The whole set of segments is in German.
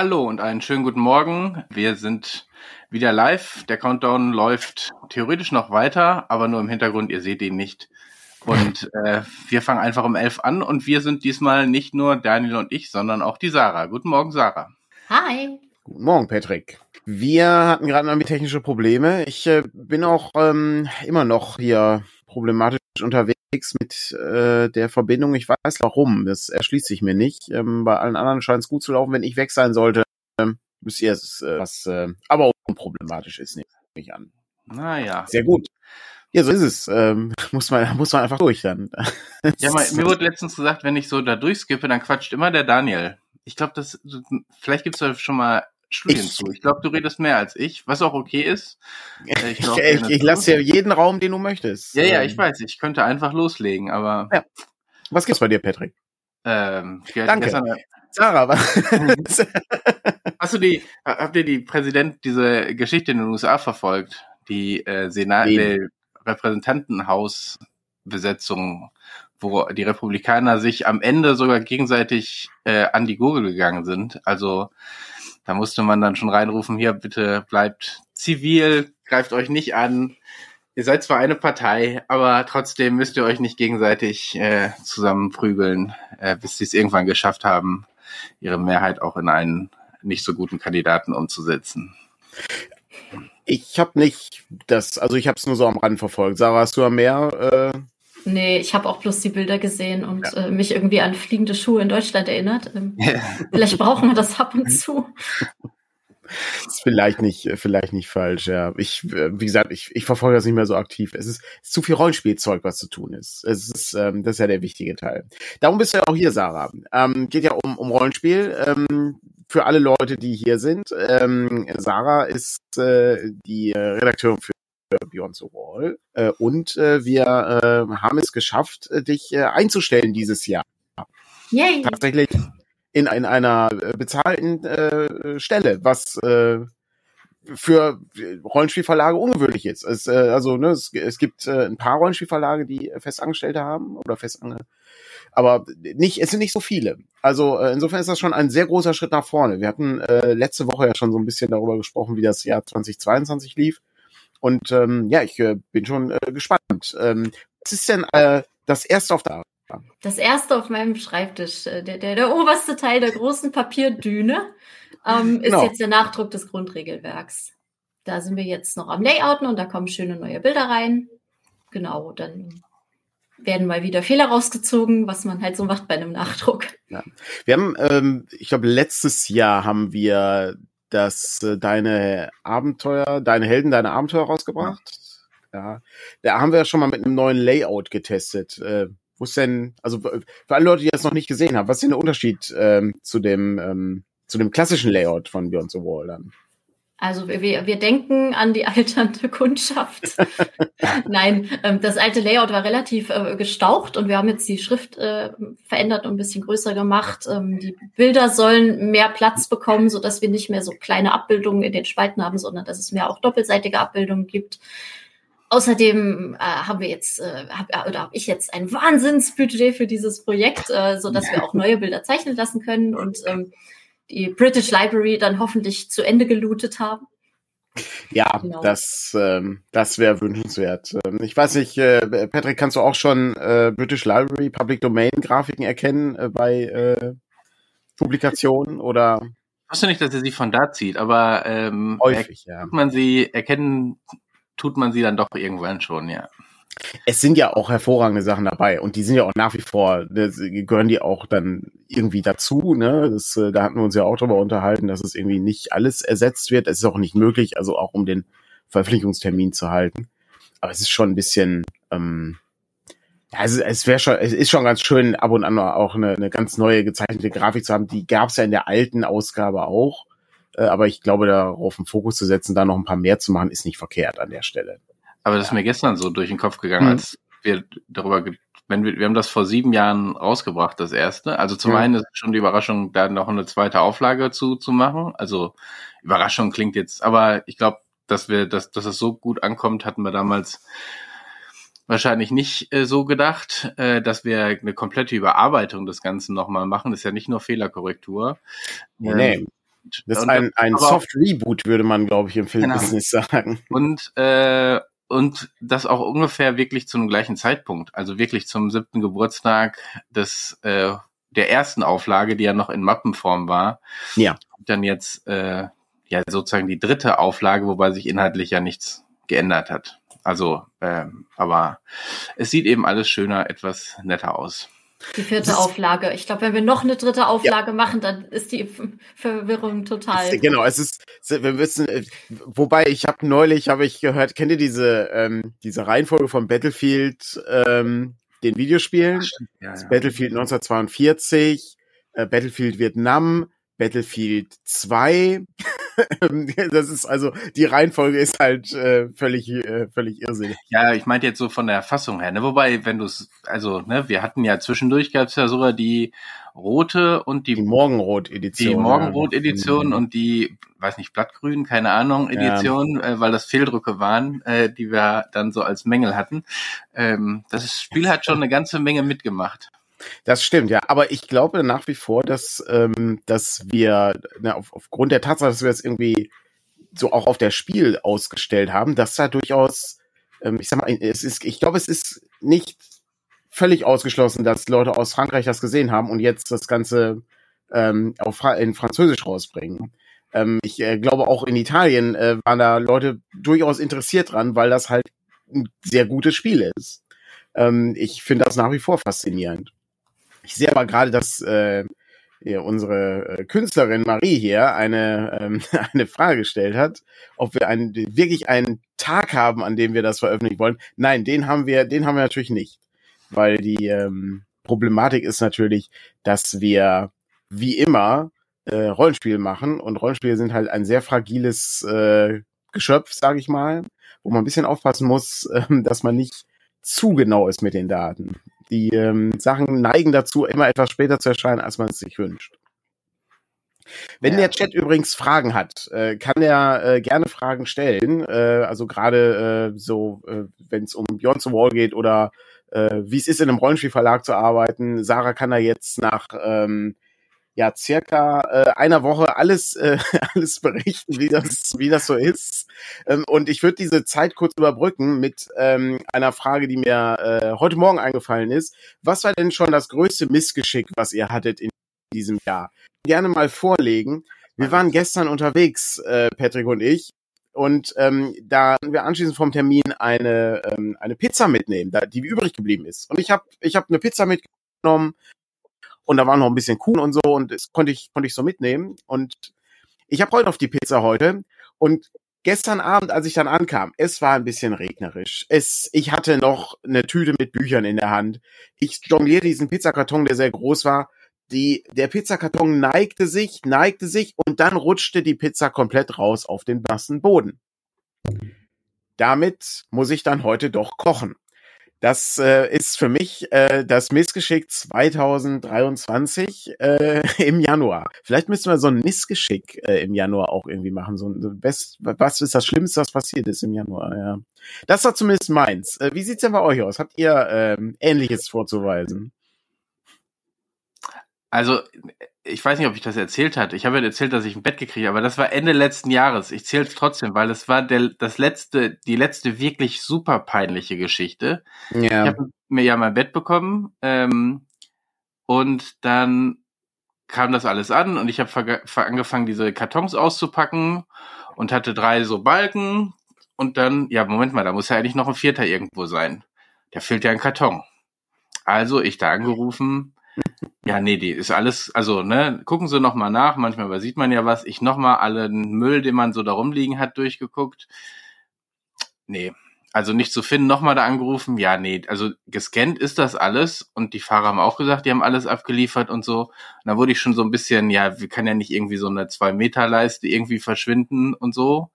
Hallo und einen schönen guten Morgen. Wir sind wieder live. Der Countdown läuft theoretisch noch weiter, aber nur im Hintergrund. Ihr seht ihn nicht. Und äh, wir fangen einfach um elf an und wir sind diesmal nicht nur Daniel und ich, sondern auch die Sarah. Guten Morgen, Sarah. Hi. Guten Morgen, Patrick. Wir hatten gerade noch technische Probleme. Ich äh, bin auch ähm, immer noch hier problematisch unterwegs mit äh, der Verbindung. Ich weiß warum. Das erschließt sich mir nicht. Ähm, bei allen anderen scheint es gut zu laufen. Wenn ich weg sein sollte, ähm, müsst ihr es, äh, was äh, aber unproblematisch ist, nehme ich an. Naja. Sehr gut. Ja, so ist es. Ähm, muss man, muss man einfach durch dann. ja, mal, mir wurde letztens gesagt, wenn ich so da durchskippe, dann quatscht immer der Daniel. Ich glaube, das vielleicht gibt's da schon mal Studien ich, zu. Ich glaube, du redest mehr als ich, was auch okay ist. Äh, ich, glaub, ich, ich lasse dir jeden Raum, den du möchtest. Ja, ja, ich ähm, weiß. Ich könnte einfach loslegen, aber. Ja. Was gibt's bei dir, Patrick? Ähm, Danke. Gestern, Sarah, was? Hast du die, habt ihr die Präsident diese Geschichte in den USA verfolgt? Die äh, Senat. Repräsentantenhausbesetzung, wo die Republikaner sich am Ende sogar gegenseitig äh, an die Gurgel gegangen sind. Also da musste man dann schon reinrufen, hier bitte bleibt zivil, greift euch nicht an. Ihr seid zwar eine Partei, aber trotzdem müsst ihr euch nicht gegenseitig äh, zusammenprügeln, äh, bis sie es irgendwann geschafft haben, ihre Mehrheit auch in einen nicht so guten Kandidaten umzusetzen. Ich habe nicht das, also ich habe es nur so am Rand verfolgt. Sarah, hast du mehr äh, Nee, ich habe auch bloß die Bilder gesehen und ja. äh, mich irgendwie an fliegende Schuhe in Deutschland erinnert. Ähm, ja. Vielleicht brauchen wir das ab und zu. ist vielleicht nicht, vielleicht nicht falsch, ja. Ich, äh, wie gesagt, ich, ich verfolge das nicht mehr so aktiv. Es ist, es ist zu viel Rollenspielzeug, was zu tun ist. Es ist, ähm, das ist ja der wichtige Teil. Darum bist du ja auch hier, Sarah. Ähm, geht ja um, um Rollenspiel. Ähm, für alle Leute, die hier sind. Ähm, Sarah ist äh, die Redakteurin für Beyond the Wall. Äh, und äh, wir äh, haben es geschafft, äh, dich äh, einzustellen dieses Jahr. Yay. Tatsächlich in, in einer äh, bezahlten äh, Stelle, was äh, für Rollenspielverlage ungewöhnlich ist. Es, äh, also ne, es, es gibt äh, ein paar Rollenspielverlage, die Festangestellte haben oder Festange aber nicht, es sind nicht so viele. Also äh, insofern ist das schon ein sehr großer Schritt nach vorne. Wir hatten äh, letzte Woche ja schon so ein bisschen darüber gesprochen, wie das Jahr 2022 lief. Und ähm, ja, ich äh, bin schon äh, gespannt. Ähm, was ist denn äh, das erste auf der das erste auf meinem Schreibtisch, äh, der, der, der oberste Teil der großen Papierdüne, ähm, ist genau. jetzt der Nachdruck des Grundregelwerks. Da sind wir jetzt noch am Layouten und da kommen schöne neue Bilder rein. Genau, dann werden mal wieder Fehler rausgezogen, was man halt so macht bei einem Nachdruck. Ja. Wir haben, ähm, ich glaube, letztes Jahr haben wir das äh, deine Abenteuer, deine Helden, deine Abenteuer rausgebracht. Ja. Da haben wir ja schon mal mit einem neuen Layout getestet. Äh, wo ist denn, also für alle Leute, die das noch nicht gesehen haben, was ist denn der Unterschied ähm, zu dem ähm, zu dem klassischen Layout von Beyond the Wall dann? Also wir, wir denken an die alternde Kundschaft. Nein, ähm, das alte Layout war relativ äh, gestaucht und wir haben jetzt die Schrift äh, verändert und ein bisschen größer gemacht. Ähm, die Bilder sollen mehr Platz bekommen, so dass wir nicht mehr so kleine Abbildungen in den Spalten haben, sondern dass es mehr auch doppelseitige Abbildungen gibt. Außerdem äh, haben wir jetzt, äh, hab, äh, oder habe ich jetzt ein Wahnsinnsbudget für dieses Projekt, äh, so dass wir auch neue Bilder zeichnen lassen können und ähm, die British Library dann hoffentlich zu Ende gelootet haben. Ja, genau. das, ähm, das wäre wünschenswert. Ähm, ich weiß nicht, äh, Patrick, kannst du auch schon äh, British Library Public Domain Grafiken erkennen äh, bei äh, Publikationen oder? Ich wusste nicht, dass er sie von da zieht, aber ähm, häufig, ja. man sie erkennen, tut man sie dann doch irgendwann schon, ja es sind ja auch hervorragende Sachen dabei und die sind ja auch nach wie vor, ne, gehören die auch dann irgendwie dazu, ne? Das, äh, da hatten wir uns ja auch drüber unterhalten, dass es irgendwie nicht alles ersetzt wird. Es ist auch nicht möglich, also auch um den Verpflichtungstermin zu halten. Aber es ist schon ein bisschen, ähm, ja, es, es wäre schon, es ist schon ganz schön, ab und an auch eine, eine ganz neue gezeichnete Grafik zu haben. Die gab es ja in der alten Ausgabe auch. Äh, aber ich glaube, darauf einen Fokus zu setzen, da noch ein paar mehr zu machen, ist nicht verkehrt an der Stelle. Aber das ist mir gestern so durch den Kopf gegangen, mhm. als wir darüber, wenn wir, wir haben das vor sieben Jahren rausgebracht, das erste. Also zum mhm. einen ist schon die Überraschung, da noch eine zweite Auflage zu, zu machen. Also Überraschung klingt jetzt, aber ich glaube, dass wir, dass, dass es so gut ankommt, hatten wir damals wahrscheinlich nicht äh, so gedacht, äh, dass wir eine komplette Überarbeitung des Ganzen nochmal machen. Das ist ja nicht nur Fehlerkorrektur. Nee. Ähm, Das ist ein, ein aber auch- Soft Reboot, würde man, glaube ich, im Filmbusiness sagen. Und, äh, und das auch ungefähr wirklich zu einem gleichen Zeitpunkt. Also wirklich zum siebten Geburtstag des, äh, der ersten Auflage, die ja noch in Mappenform war. Ja. Und dann jetzt, äh, ja, sozusagen die dritte Auflage, wobei sich inhaltlich ja nichts geändert hat. Also, ähm, aber es sieht eben alles schöner, etwas netter aus. Die vierte Das Auflage. Ich glaube, wenn wir noch eine dritte Auflage machen, dann ist die Verwirrung total. Es, genau, es ist, wir wissen, äh, wobei ich habe neulich, habe ich gehört, kennt ihr diese, ähm, diese Reihenfolge von Battlefield, ähm, den Videospielen? Ja, Das Battlefield 1942, äh, Battlefield Vietnam, Battlefield 2. das ist also, die Reihenfolge ist halt äh, völlig, äh, völlig irrsinnig. Ja, ich meinte jetzt so von der Fassung her, ne? Wobei, wenn du es, also, ne, wir hatten ja zwischendurch gab es ja sogar die rote und die, Die Morgenrot-Edition. die Morgenrot-Edition ja. und die, weiß nicht, Blattgrün, keine Ahnung, Ja. Edition, äh, weil das Fehldrücke waren, äh, die wir dann so als Mängel hatten. Ähm, das Spiel hat schon eine ganze Menge mitgemacht. Das stimmt, ja. Aber ich glaube nach wie vor, dass, ähm, dass wir ne, auf, aufgrund der Tatsache, dass wir es irgendwie so auch auf der Spiel ausgestellt haben, dass da durchaus, ähm, ich sag mal, es ist, ich glaube, es ist nicht völlig ausgeschlossen, dass Leute aus Frankreich das gesehen haben und jetzt das Ganze ähm, auf in Französisch rausbringen. Ähm, ich äh, glaube auch in Italien äh, waren da Leute durchaus interessiert dran, weil das halt ein sehr gutes Spiel ist. Ähm, ich finde das nach wie vor faszinierend. Ich sehe aber gerade, dass äh, unsere äh, Künstlerin Marie hier eine, ähm, eine Frage gestellt hat, ob wir einen, wirklich einen Tag haben, an dem wir das veröffentlichen wollen. Nein, den haben wir, den haben wir natürlich nicht. Weil die ähm, Problematik ist natürlich, dass wir wie immer äh, Rollenspiele machen und Rollenspiele sind halt ein sehr fragiles äh, Geschöpf, sage ich mal, wo man ein bisschen aufpassen muss, ähm, dass man nicht zu genau ist mit den Daten. Die ähm, Sachen neigen dazu, immer etwas später zu erscheinen, als man es sich wünscht. Wenn Ja. der Chat übrigens Fragen hat, äh, kann er äh, gerne Fragen stellen. Äh, also gerade äh, so, äh, wenn es um Beyond the Wall geht oder äh, wie es ist, in einem Rollenspielverlag zu arbeiten. Sarah kann da jetzt nach ähm, ja circa äh, einer Woche alles äh, alles berichten, wie das wie das so ist. Ähm, und ich würde diese Zeit kurz überbrücken mit ähm, einer Frage, die mir äh, heute Morgen eingefallen ist. Was war denn schon das größte Missgeschick, was ihr hattet in diesem Jahr? Gerne mal vorlegen. Wir waren gestern unterwegs, äh, Patrick und ich, und ähm, da wir anschließend vom Termin eine ähm, eine Pizza mitnehmen, da, die übrig geblieben ist. Und ich habe ich habe eine Pizza mitgenommen und da war noch ein bisschen Kuchen und so und das konnte ich konnte ich so mitnehmen und ich habe heute auf die Pizza heute und gestern Abend, als ich dann ankam, es war ein bisschen regnerisch. Es, ich hatte noch eine Tüte mit Büchern in der Hand. Ich jonglierte diesen Pizzakarton, der sehr groß war. Die, der Pizzakarton neigte sich, neigte sich und dann rutschte die Pizza komplett raus auf den nassen Boden. Damit muss ich dann heute doch kochen. Das äh, ist für mich äh, das Missgeschick 2023 äh, im Januar. Vielleicht müssten wir so ein Missgeschick äh, im Januar auch irgendwie machen. So ein best, was ist das Schlimmste, was passiert ist im Januar? Ja, das war zumindest meins. Äh, wie sieht's denn bei euch aus? Habt ihr ähm, Ähnliches vorzuweisen? Also, ich weiß nicht, ob ich das erzählt hatte. Ich habe ja erzählt, dass ich ein Bett gekriegt habe, aber das war Ende letzten Jahres. Ich zähle es trotzdem, weil das war der, das letzte, die letzte wirklich super peinliche Geschichte. Ich Ja, habe mir ja mein Bett bekommen ähm, und dann kam das alles an und ich habe angefangen, diese Kartons auszupacken und hatte drei so Balken und dann, ja, Moment mal, da muss ja eigentlich noch ein vierter irgendwo sein. Da fehlt ja ein Karton. Also ich da angerufen, ja, nee, die ist alles, also, ne, gucken Sie noch mal nach, manchmal übersieht man ja was. Ich noch mal allen Müll, den man so da rumliegen hat, durchgeguckt. Nee, also nicht zu finden, noch mal da angerufen. Ja, nee, also gescannt ist das alles und die Fahrer haben auch gesagt, die haben alles abgeliefert und so. Und da wurde ich schon so ein bisschen, ja, wir kann ja nicht irgendwie so eine zwei Meter Leiste irgendwie verschwinden und so.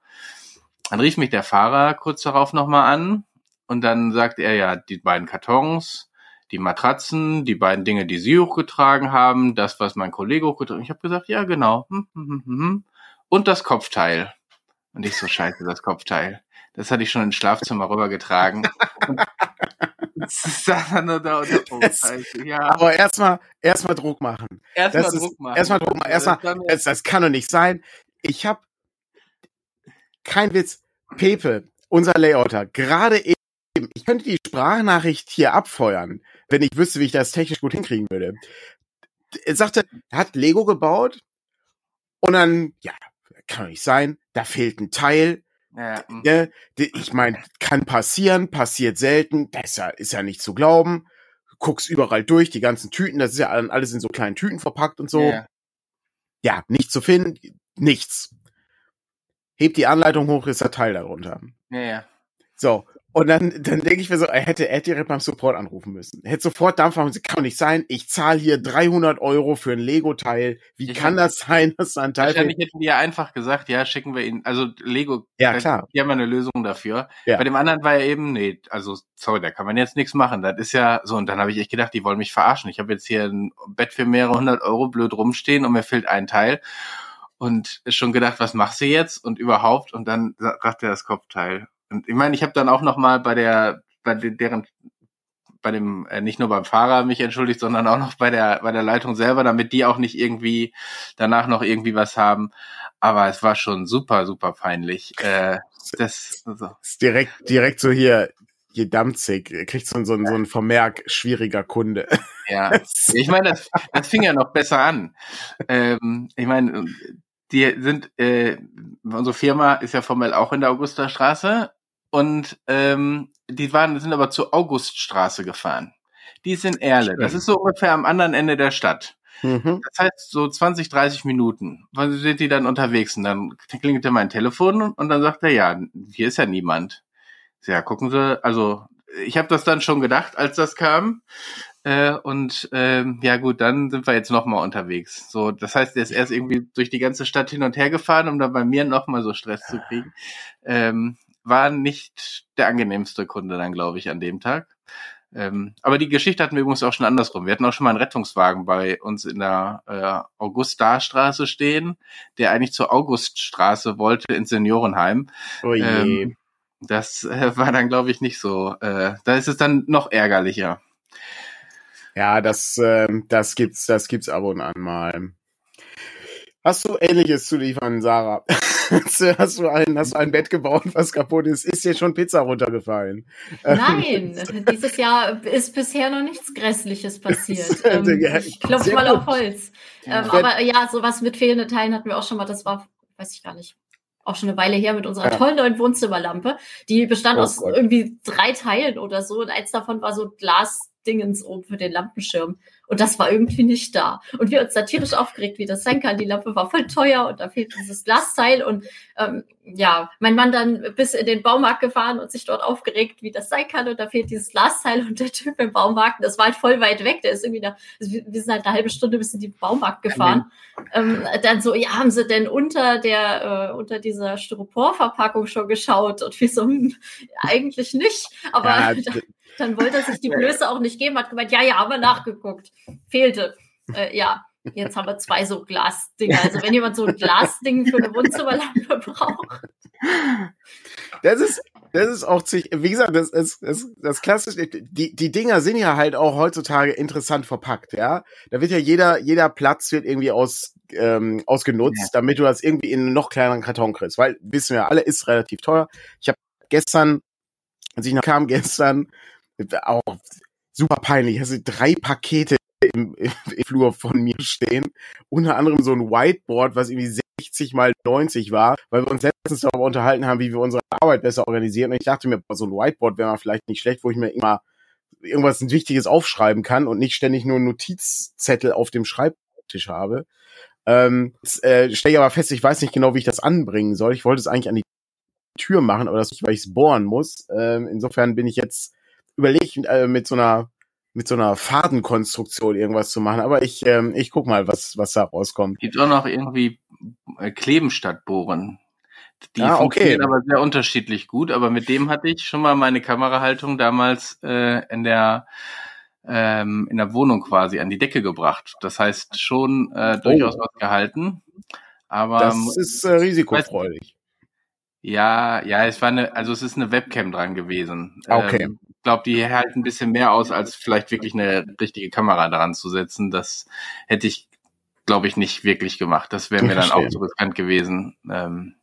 Dann rief mich der Fahrer kurz darauf noch mal an und dann sagt er ja, die beiden Kartons, die Matratzen, die beiden Dinge, die Sie hochgetragen haben, das, was mein Kollege hochgetragen hat. Ich habe gesagt, ja, genau. Hm, hm, hm. Und das Kopfteil. Und ich so, scheiße, das Kopfteil. Das hatte ich schon ins Schlafzimmer rübergetragen. Ja. Aber erstmal erstmal Druck machen. Erstmal Druck machen. Erstmal Druck machen. Erstmal, Das kann- das, das kann doch nicht sein. Ich habe kein Witz. Pepe, unser Layouter, gerade eben, ich könnte die Sprachnachricht hier abfeuern, wenn ich wüsste, wie ich das technisch gut hinkriegen würde. Er sagte, er hat Lego gebaut und dann, ja, kann nicht sein, da fehlt ein Teil. Ja, mm. Ne? Ich meine, kann passieren, passiert selten, das ist ja, ist ja nicht zu glauben. Guckst überall durch, die ganzen Tüten, das ist ja all- alles in so kleinen Tüten verpackt und so. Ja. Ja, nichts zu finden, nichts. Hebt die Anleitung hoch, ist der Teil darunter. Ja, ja. So. Und dann, dann denke ich mir so, er hätte, er direkt beim Support anrufen müssen. Er hätte sofort Dampf machen müssen, kann doch nicht sein, ich zahle hier 300 Euro für ein Lego-Teil. Wie Ich kann das sein, dass da ein Teil Wahrscheinlich hätten die ja einfach gesagt, ja, schicken wir ihn. Also Lego, Ja, klar. die haben ja eine Lösung dafür. Ja. Bei dem anderen war ja eben, nee, also sorry, da kann man jetzt nichts machen. Das ist ja so, und dann habe ich echt gedacht, die wollen mich verarschen. Ich habe jetzt hier ein Bett für mehrere hundert Euro blöd rumstehen und mir fehlt ein Teil. Und schon gedacht, was machst du jetzt? Und überhaupt, und dann sa- sagte er das Kopfteil. Und ich meine, ich habe dann auch noch mal bei der, bei de- deren bei dem, äh, nicht nur beim Fahrer mich entschuldigt, sondern auch noch bei der, bei der Leitung selber, damit die auch nicht irgendwie danach noch irgendwie was haben. Aber es war schon super, super peinlich. Äh, das, also, Ist direkt, direkt so hier, hier Danzig, er kriegt so, so, so ein Vermerk, schwieriger Kunde. ja. Ich meine, das, das fing ja noch besser an. Ähm, ich meine, die sind, äh, unsere Firma ist ja formell auch in der Augusterstraße und ähm, die waren, sind aber zur Auguststraße gefahren. Die ist in Erle. Das ist so ungefähr am anderen Ende der Stadt. Mhm. Das heißt, so 20, 30 Minuten Wann sind die dann unterwegs und dann klingelte mein Telefon und dann sagt er, ja, hier ist ja niemand. Ja, gucken Sie, also ich habe das dann schon gedacht, als das kam. Äh, und ähm, ja gut, dann sind wir jetzt nochmal unterwegs. So, das heißt, er ist erst irgendwie durch die ganze Stadt hin und her gefahren, um dann bei mir nochmal so Stress zu kriegen. Ähm, war nicht der angenehmste Kunde dann, glaube ich, an dem Tag. Ähm, aber die Geschichte hatten wir übrigens auch schon andersrum. Wir hatten auch schon mal einen Rettungswagen bei uns in der äh, Augustarstraße stehen, der eigentlich zur Auguststraße wollte ins Seniorenheim. Oh je. Ähm, das äh, war dann, glaube ich, nicht so. Äh, da ist es dann noch ärgerlicher. Ja, das, ähm, das gibt's, das gibt's ab und an mal. Hast du Ähnliches zu liefern, Sarah? Hast du ein, hast du ein Bett gebaut, was kaputt ist? Ist dir schon Pizza runtergefallen? Nein, dieses Jahr ist bisher noch nichts Grässliches passiert. Ähm, ich klopfe mal gut. auf Holz. Ähm, aber ja, sowas mit fehlenden Teilen hatten wir auch schon mal. Das war, weiß ich gar nicht, auch schon eine Weile her mit unserer Ja. tollen neuen Wohnzimmerlampe. Die bestand Oh aus Gott. irgendwie drei Teilen oder so. Und eins davon war so Glasdingens oben für den Lampenschirm. Und das war irgendwie nicht da. Und wir uns da tierisch aufgeregt, wie das sein kann. Die Lampe war voll teuer und da fehlt dieses Glasteil. Und ähm, ja, mein Mann dann bis in den Baumarkt gefahren und sich dort aufgeregt, wie das sein kann. Und da fehlt dieses Glasteil und der Typ im Baumarkt, das war halt voll weit weg. Der ist irgendwie da, also wir wir sind halt eine halbe Stunde bis in den Baumarkt gefahren. Ähm, dann so, ja, haben sie denn unter der, äh, unter dieser Styroporverpackung schon geschaut? Und wir so, hm, eigentlich nicht. Aber Ja, dann, wollte er sich die Blöße auch nicht geben, hat gemeint, ja, ja, haben wir nachgeguckt. Fehlte. Äh, ja. Jetzt haben wir zwei so Glasdinger. Also wenn jemand so ein Glasding für eine Wohnzimmerlampe braucht. Das ist, das ist auch ziemlich, wie gesagt, das ist, das, das klassische, die, die Dinger sind ja halt auch heutzutage interessant verpackt, ja. Da wird ja jeder, jeder Platz wird irgendwie aus, ähm, ausgenutzt, Ja. damit du das irgendwie in einen noch kleineren Karton kriegst, weil, wissen wir alle, ist relativ teuer. Ich habe gestern, als ich nach kam gestern, auch super peinlich, also drei Pakete im, im Flur von mir stehen, unter anderem so ein Whiteboard, was irgendwie 60 mal 90 war, weil wir uns letztens darüber unterhalten haben, wie wir unsere Arbeit besser organisieren. Und ich dachte mir, so ein Whiteboard wäre mal vielleicht nicht schlecht, wo ich mir immer irgendwas Wichtiges aufschreiben kann und nicht ständig nur Notizzettel auf dem Schreibtisch habe. Ähm, äh, stelle ich aber fest, ich weiß nicht genau, wie ich das anbringen soll. Ich wollte es eigentlich an die Tür machen, aber das nicht, weil ich es bohren muss. Ähm, insofern bin ich jetzt überlegt, äh, mit so einer mit so einer Fadenkonstruktion irgendwas zu machen. Aber ich, ähm, ich guck mal, was, was da rauskommt. Gibt auch noch irgendwie äh, Kleben statt Bohren. Die Ah, okay. funktionieren aber sehr unterschiedlich gut, aber mit dem hatte ich schon mal meine Kamerahaltung damals äh, in der ähm, in der Wohnung quasi an die Decke gebracht. Das heißt schon äh, durchaus was gehalten. Aber Das ist äh, risikofreudig. ja, ja, es war eine, also es ist eine Webcam dran gewesen. Ah, okay. Ähm, glaube, die hält ein bisschen mehr aus, als vielleicht wirklich eine richtige Kamera daran zu setzen. Das hätte ich, glaube ich, nicht wirklich gemacht. Das wäre mir dann auch zu riskant gewesen. Ähm,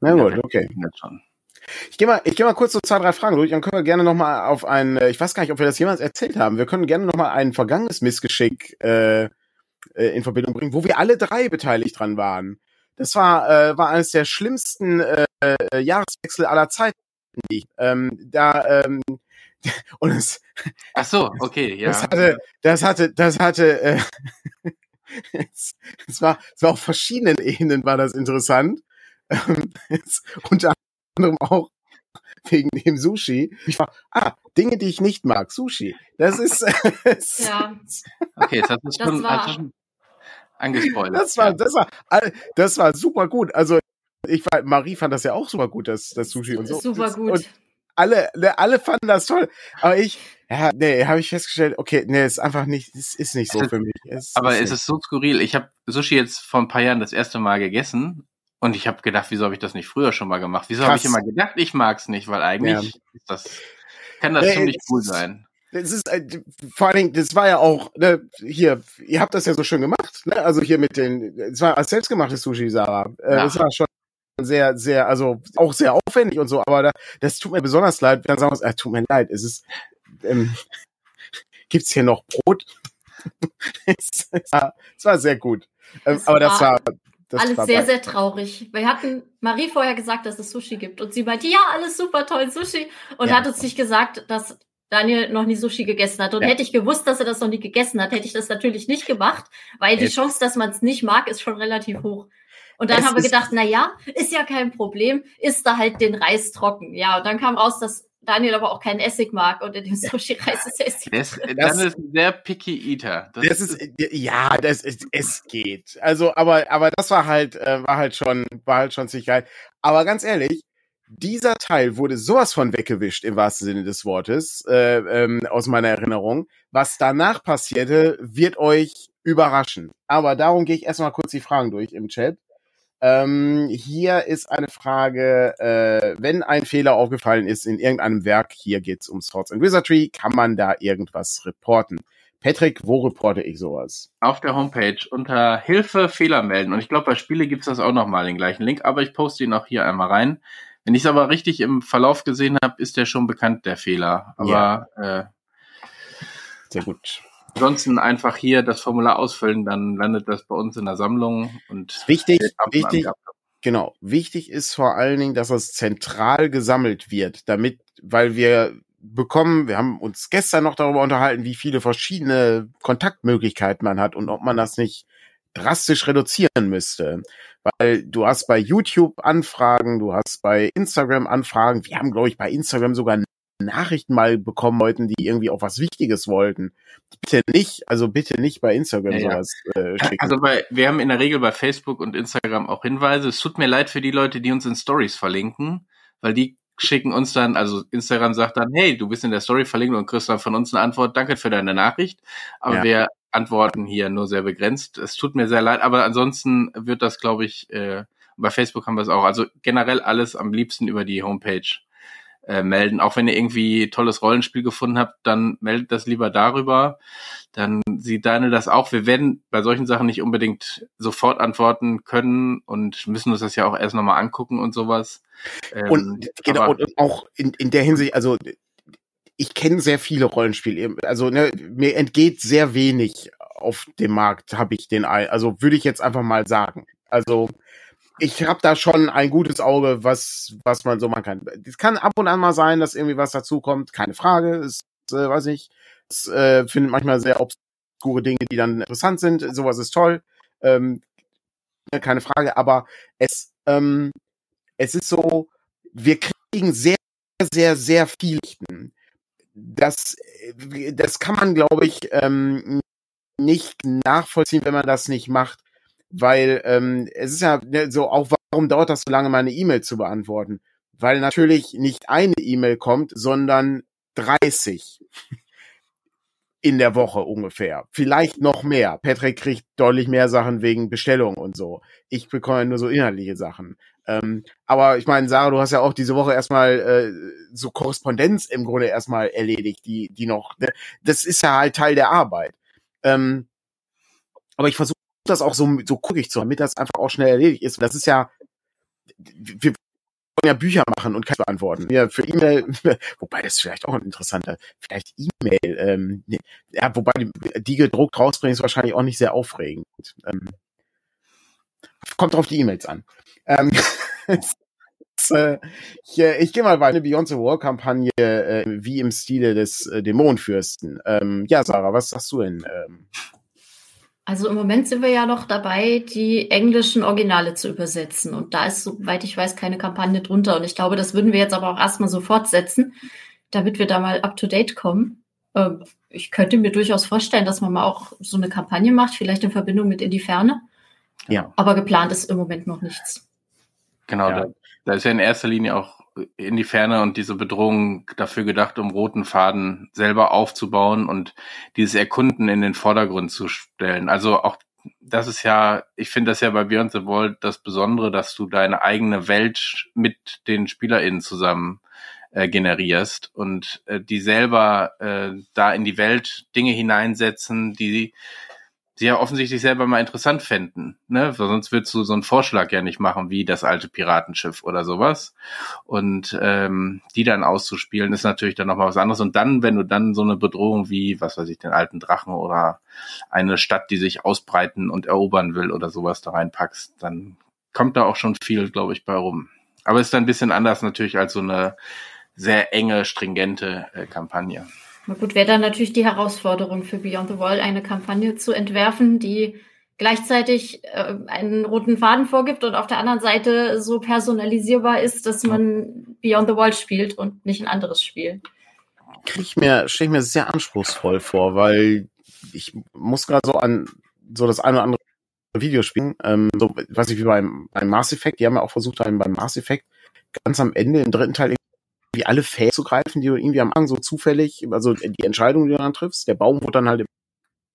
Na gut, okay. Schon. Ich gehe mal, ich gehe mal kurz so zwei, drei Fragen durch, dann können wir gerne noch mal auf ein, äh, ich weiß gar nicht, ob wir das jemals erzählt haben. Wir können gerne noch mal ein vergangenes Missgeschick äh, äh, in Verbindung bringen, wo wir alle drei beteiligt dran waren. Das war äh, war eines der schlimmsten äh, äh Jahreswechsel aller Zeiten. Ähm, da ähm, und es, Ach so, okay, ja. Das hatte, das hatte, das hatte, äh, es, es war, es war auf verschiedenen Ebenen war das interessant. Ähm, es, unter anderem auch wegen dem Sushi. Ich war, ah, Dinge, die ich nicht mag, Sushi. Das ist, ja. Okay, jetzt hast du schon, war, hast schon angespoilert. Das war, das war, das war super gut. Also, ich war, Marie fand das ja auch super gut, das, das Sushi und so. Super gut. Und alle, ne, alle fanden das toll. Aber ich, ja, nee, habe ich festgestellt, okay, nee, ist einfach nicht, es ist nicht so für mich. Es, aber es ist so skurril. Ich habe Sushi jetzt vor ein paar Jahren das erste Mal gegessen und ich habe gedacht, wieso habe ich das nicht früher schon mal gemacht? Wieso habe ich immer gedacht, ich mag's nicht, weil eigentlich ja. ist das, kann das nee, ziemlich cool sein. Das ist äh, vor allen Dingen, das war ja auch ne, hier. Ihr habt das ja so schön gemacht, ne? Also hier mit den, es war als selbstgemachtes Sushi, Sarah. Äh. Das war schon sehr, sehr, also auch sehr aufwendig und so, aber da, das tut mir besonders leid, dann sagen wir, äh, tut mir leid, es ist, ähm, gibt's hier noch Brot? es, war, es war sehr gut. Ähm, aber das war, das alles war sehr, sehr traurig. Wir hatten Marie vorher gesagt, dass es Sushi gibt und sie meinte, ja, alles super toll, Sushi und ja. hat uns nicht gesagt, dass Daniel noch nie Sushi gegessen hat. Und ja. hätte ich gewusst, dass er das noch nie gegessen hat, hätte ich das natürlich nicht gemacht, weil die Chance, dass man es nicht mag, ist schon relativ hoch. Und dann es haben wir gedacht, na ja, ist ja kein Problem, ist da halt den Reis trocken. Ja, und dann kam raus, dass Daniel aber auch keinen Essig mag und in dem Sushi-Reis ist Essig. Das, das ist ein sehr picky Eater. Das, das ist, ja, das ist, es geht. Also, aber, aber das war halt, äh, war halt schon, war halt schon ziemlich geil. Aber ganz ehrlich, dieser Teil wurde sowas von weggewischt im wahrsten Sinne des Wortes äh, ähm, aus meiner Erinnerung. Was danach passierte, wird euch überraschen. Aber darum gehe ich erstmal kurz die Fragen durch im Chat. Ähm, hier ist eine Frage, äh, wenn ein Fehler aufgefallen ist in irgendeinem Werk, hier geht's um Swords and Wizardry, kann man da irgendwas reporten? Patrick, wo reporte ich sowas? Auf der Homepage unter Hilfe Fehler melden. Und ich glaube, bei Spiele gibt's das auch nochmal, den gleichen Link, aber ich poste ihn auch hier einmal rein. Wenn ich es aber richtig im Verlauf gesehen habe, ist der schon bekannt, der Fehler. Aber ja. äh, sehr gut. Ansonsten einfach hier das Formular ausfüllen, dann landet das bei uns in der Sammlung und wichtig, wichtig, genau. Wichtig ist vor allen Dingen, dass es zentral gesammelt wird, damit, weil wir bekommen, wir haben uns gestern noch darüber unterhalten, wie viele verschiedene Kontaktmöglichkeiten man hat und ob man das nicht drastisch reduzieren müsste. Weil du hast bei YouTube Anfragen, du hast bei Instagram Anfragen. Wir haben, glaube ich, bei Instagram sogar Nachrichten mal bekommen Leuten, die irgendwie auch was Wichtiges wollten. Bitte nicht, also bitte nicht bei Instagram ja, sowas äh, schicken. Also bei, wir haben in der Regel bei Facebook und Instagram auch Hinweise. Es tut mir leid für die Leute, die uns in Stories verlinken, weil die schicken uns dann, also Instagram sagt dann, hey, du bist in der Story verlinkt und kriegst dann von uns eine Antwort, danke für deine Nachricht. Aber ja. wir antworten hier nur sehr begrenzt. Es tut mir sehr leid, aber ansonsten wird das, glaube ich, äh, bei Facebook haben wir es auch. Also generell alles am liebsten über die Homepage äh, melden. Auch wenn ihr irgendwie tolles Rollenspiel gefunden habt, dann meldet das lieber darüber. Dann sieht Daniel das auch. Wir werden bei solchen Sachen nicht unbedingt sofort antworten können und müssen uns das ja auch erst nochmal angucken und sowas. Ähm, und genau, und auch in, in der Hinsicht, also ich kenne sehr viele Rollenspiele. Also ne, mir entgeht sehr wenig auf dem Markt, habe ich den, also würde ich jetzt einfach mal sagen. Also ich habe da schon ein gutes Auge, was, was man so machen kann. Es kann ab und an mal sein, dass irgendwie was dazukommt, keine Frage. Es, äh, weiß ich, es äh, findet manchmal sehr obskure Dinge, die dann interessant sind. Sowas ist toll. Ähm, keine Frage, aber es, ähm, es ist so, wir kriegen sehr, sehr, sehr viel. Das, das kann man, glaube ich, ähm, nicht nachvollziehen, wenn man das nicht macht weil ähm, es ist ja ne, so auch, warum dauert das so lange, meine E-Mail zu beantworten? Weil natürlich nicht eine E-Mail kommt, sondern 30 in der Woche ungefähr. Vielleicht noch mehr. Patrick kriegt deutlich mehr Sachen wegen Bestellung und so. Ich bekomme nur so inhaltliche Sachen. Ähm, aber ich meine, Sarah, du hast ja auch diese Woche erstmal äh, so Korrespondenz im Grunde erstmal erledigt, die, die noch, ne? das ist ja halt Teil der Arbeit. Ähm, aber ich versuche das auch so, so guckig zu, damit das einfach auch schnell erledigt ist. Das ist ja, wir wollen ja Bücher machen und keine beantworten. Ja, für E-Mail, wobei das vielleicht auch ein interessanter, vielleicht E-Mail, ähm, ne, ja, wobei die, die gedruckt rausbringen ist wahrscheinlich auch nicht sehr aufregend. Ähm, kommt drauf die E-Mails an. Ähm, äh, ich, äh, ich gehe mal bei einer Beyond Wall Kampagne äh, wie im Stile des Dämonenfürsten. Ähm, ja, Sarah, was sagst du denn? Ähm? Also im Moment sind wir ja noch dabei, die englischen Originale zu übersetzen. Und da ist, soweit ich weiß, keine Kampagne drunter. Und ich glaube, das würden wir jetzt aber auch erstmal so fortsetzen, damit wir da mal up to date kommen. Ähm, ich könnte mir durchaus vorstellen, dass man mal auch so eine Kampagne macht, vielleicht in Verbindung mit In die Ferne. Ja. Aber geplant ist im Moment noch nichts. Genau, ja. da, da ist ja in erster Linie auch in die Ferne und diese Bedrohung dafür gedacht, um roten Faden selber aufzubauen und dieses Erkunden in den Vordergrund zu stellen. Also auch das ist ja, ich finde das ja bei Beyond the Wall das Besondere, dass du deine eigene Welt mit den SpielerInnen zusammen äh, generierst und äh, die selber äh, da in die Welt Dinge hineinsetzen, die sie ja offensichtlich selber mal interessant fänden, ne? Sonst würdest du so einen Vorschlag ja nicht machen, wie das alte Piratenschiff oder sowas. Und ähm, die dann auszuspielen, ist natürlich dann nochmal was anderes. Und dann, wenn du dann so eine Bedrohung wie, was weiß ich, den alten Drachen oder eine Stadt, die sich ausbreiten und erobern will oder sowas da reinpackst, dann kommt da auch schon viel, glaube ich, bei rum. Aber ist dann ein bisschen anders natürlich als so eine sehr enge, stringente äh, Kampagne. Na gut, wäre dann natürlich die Herausforderung für Beyond the Wall, eine Kampagne zu entwerfen, die gleichzeitig äh, einen roten Faden vorgibt und auf der anderen Seite so personalisierbar ist, dass man Beyond the Wall spielt und nicht ein anderes Spiel. Krieg ich mir, stelle ich mir sehr anspruchsvoll vor, weil ich muss gerade so an so das eine oder andere Video spielen, ähm, so, weiß ich, wie beim, beim Mass Effect, die haben ja auch versucht, beim Mass Effect ganz am Ende im dritten Teil wie alle Fäden zu greifen, die du irgendwie am Anfang so zufällig, also die Entscheidung, die du dann triffst, der Baum wird dann halt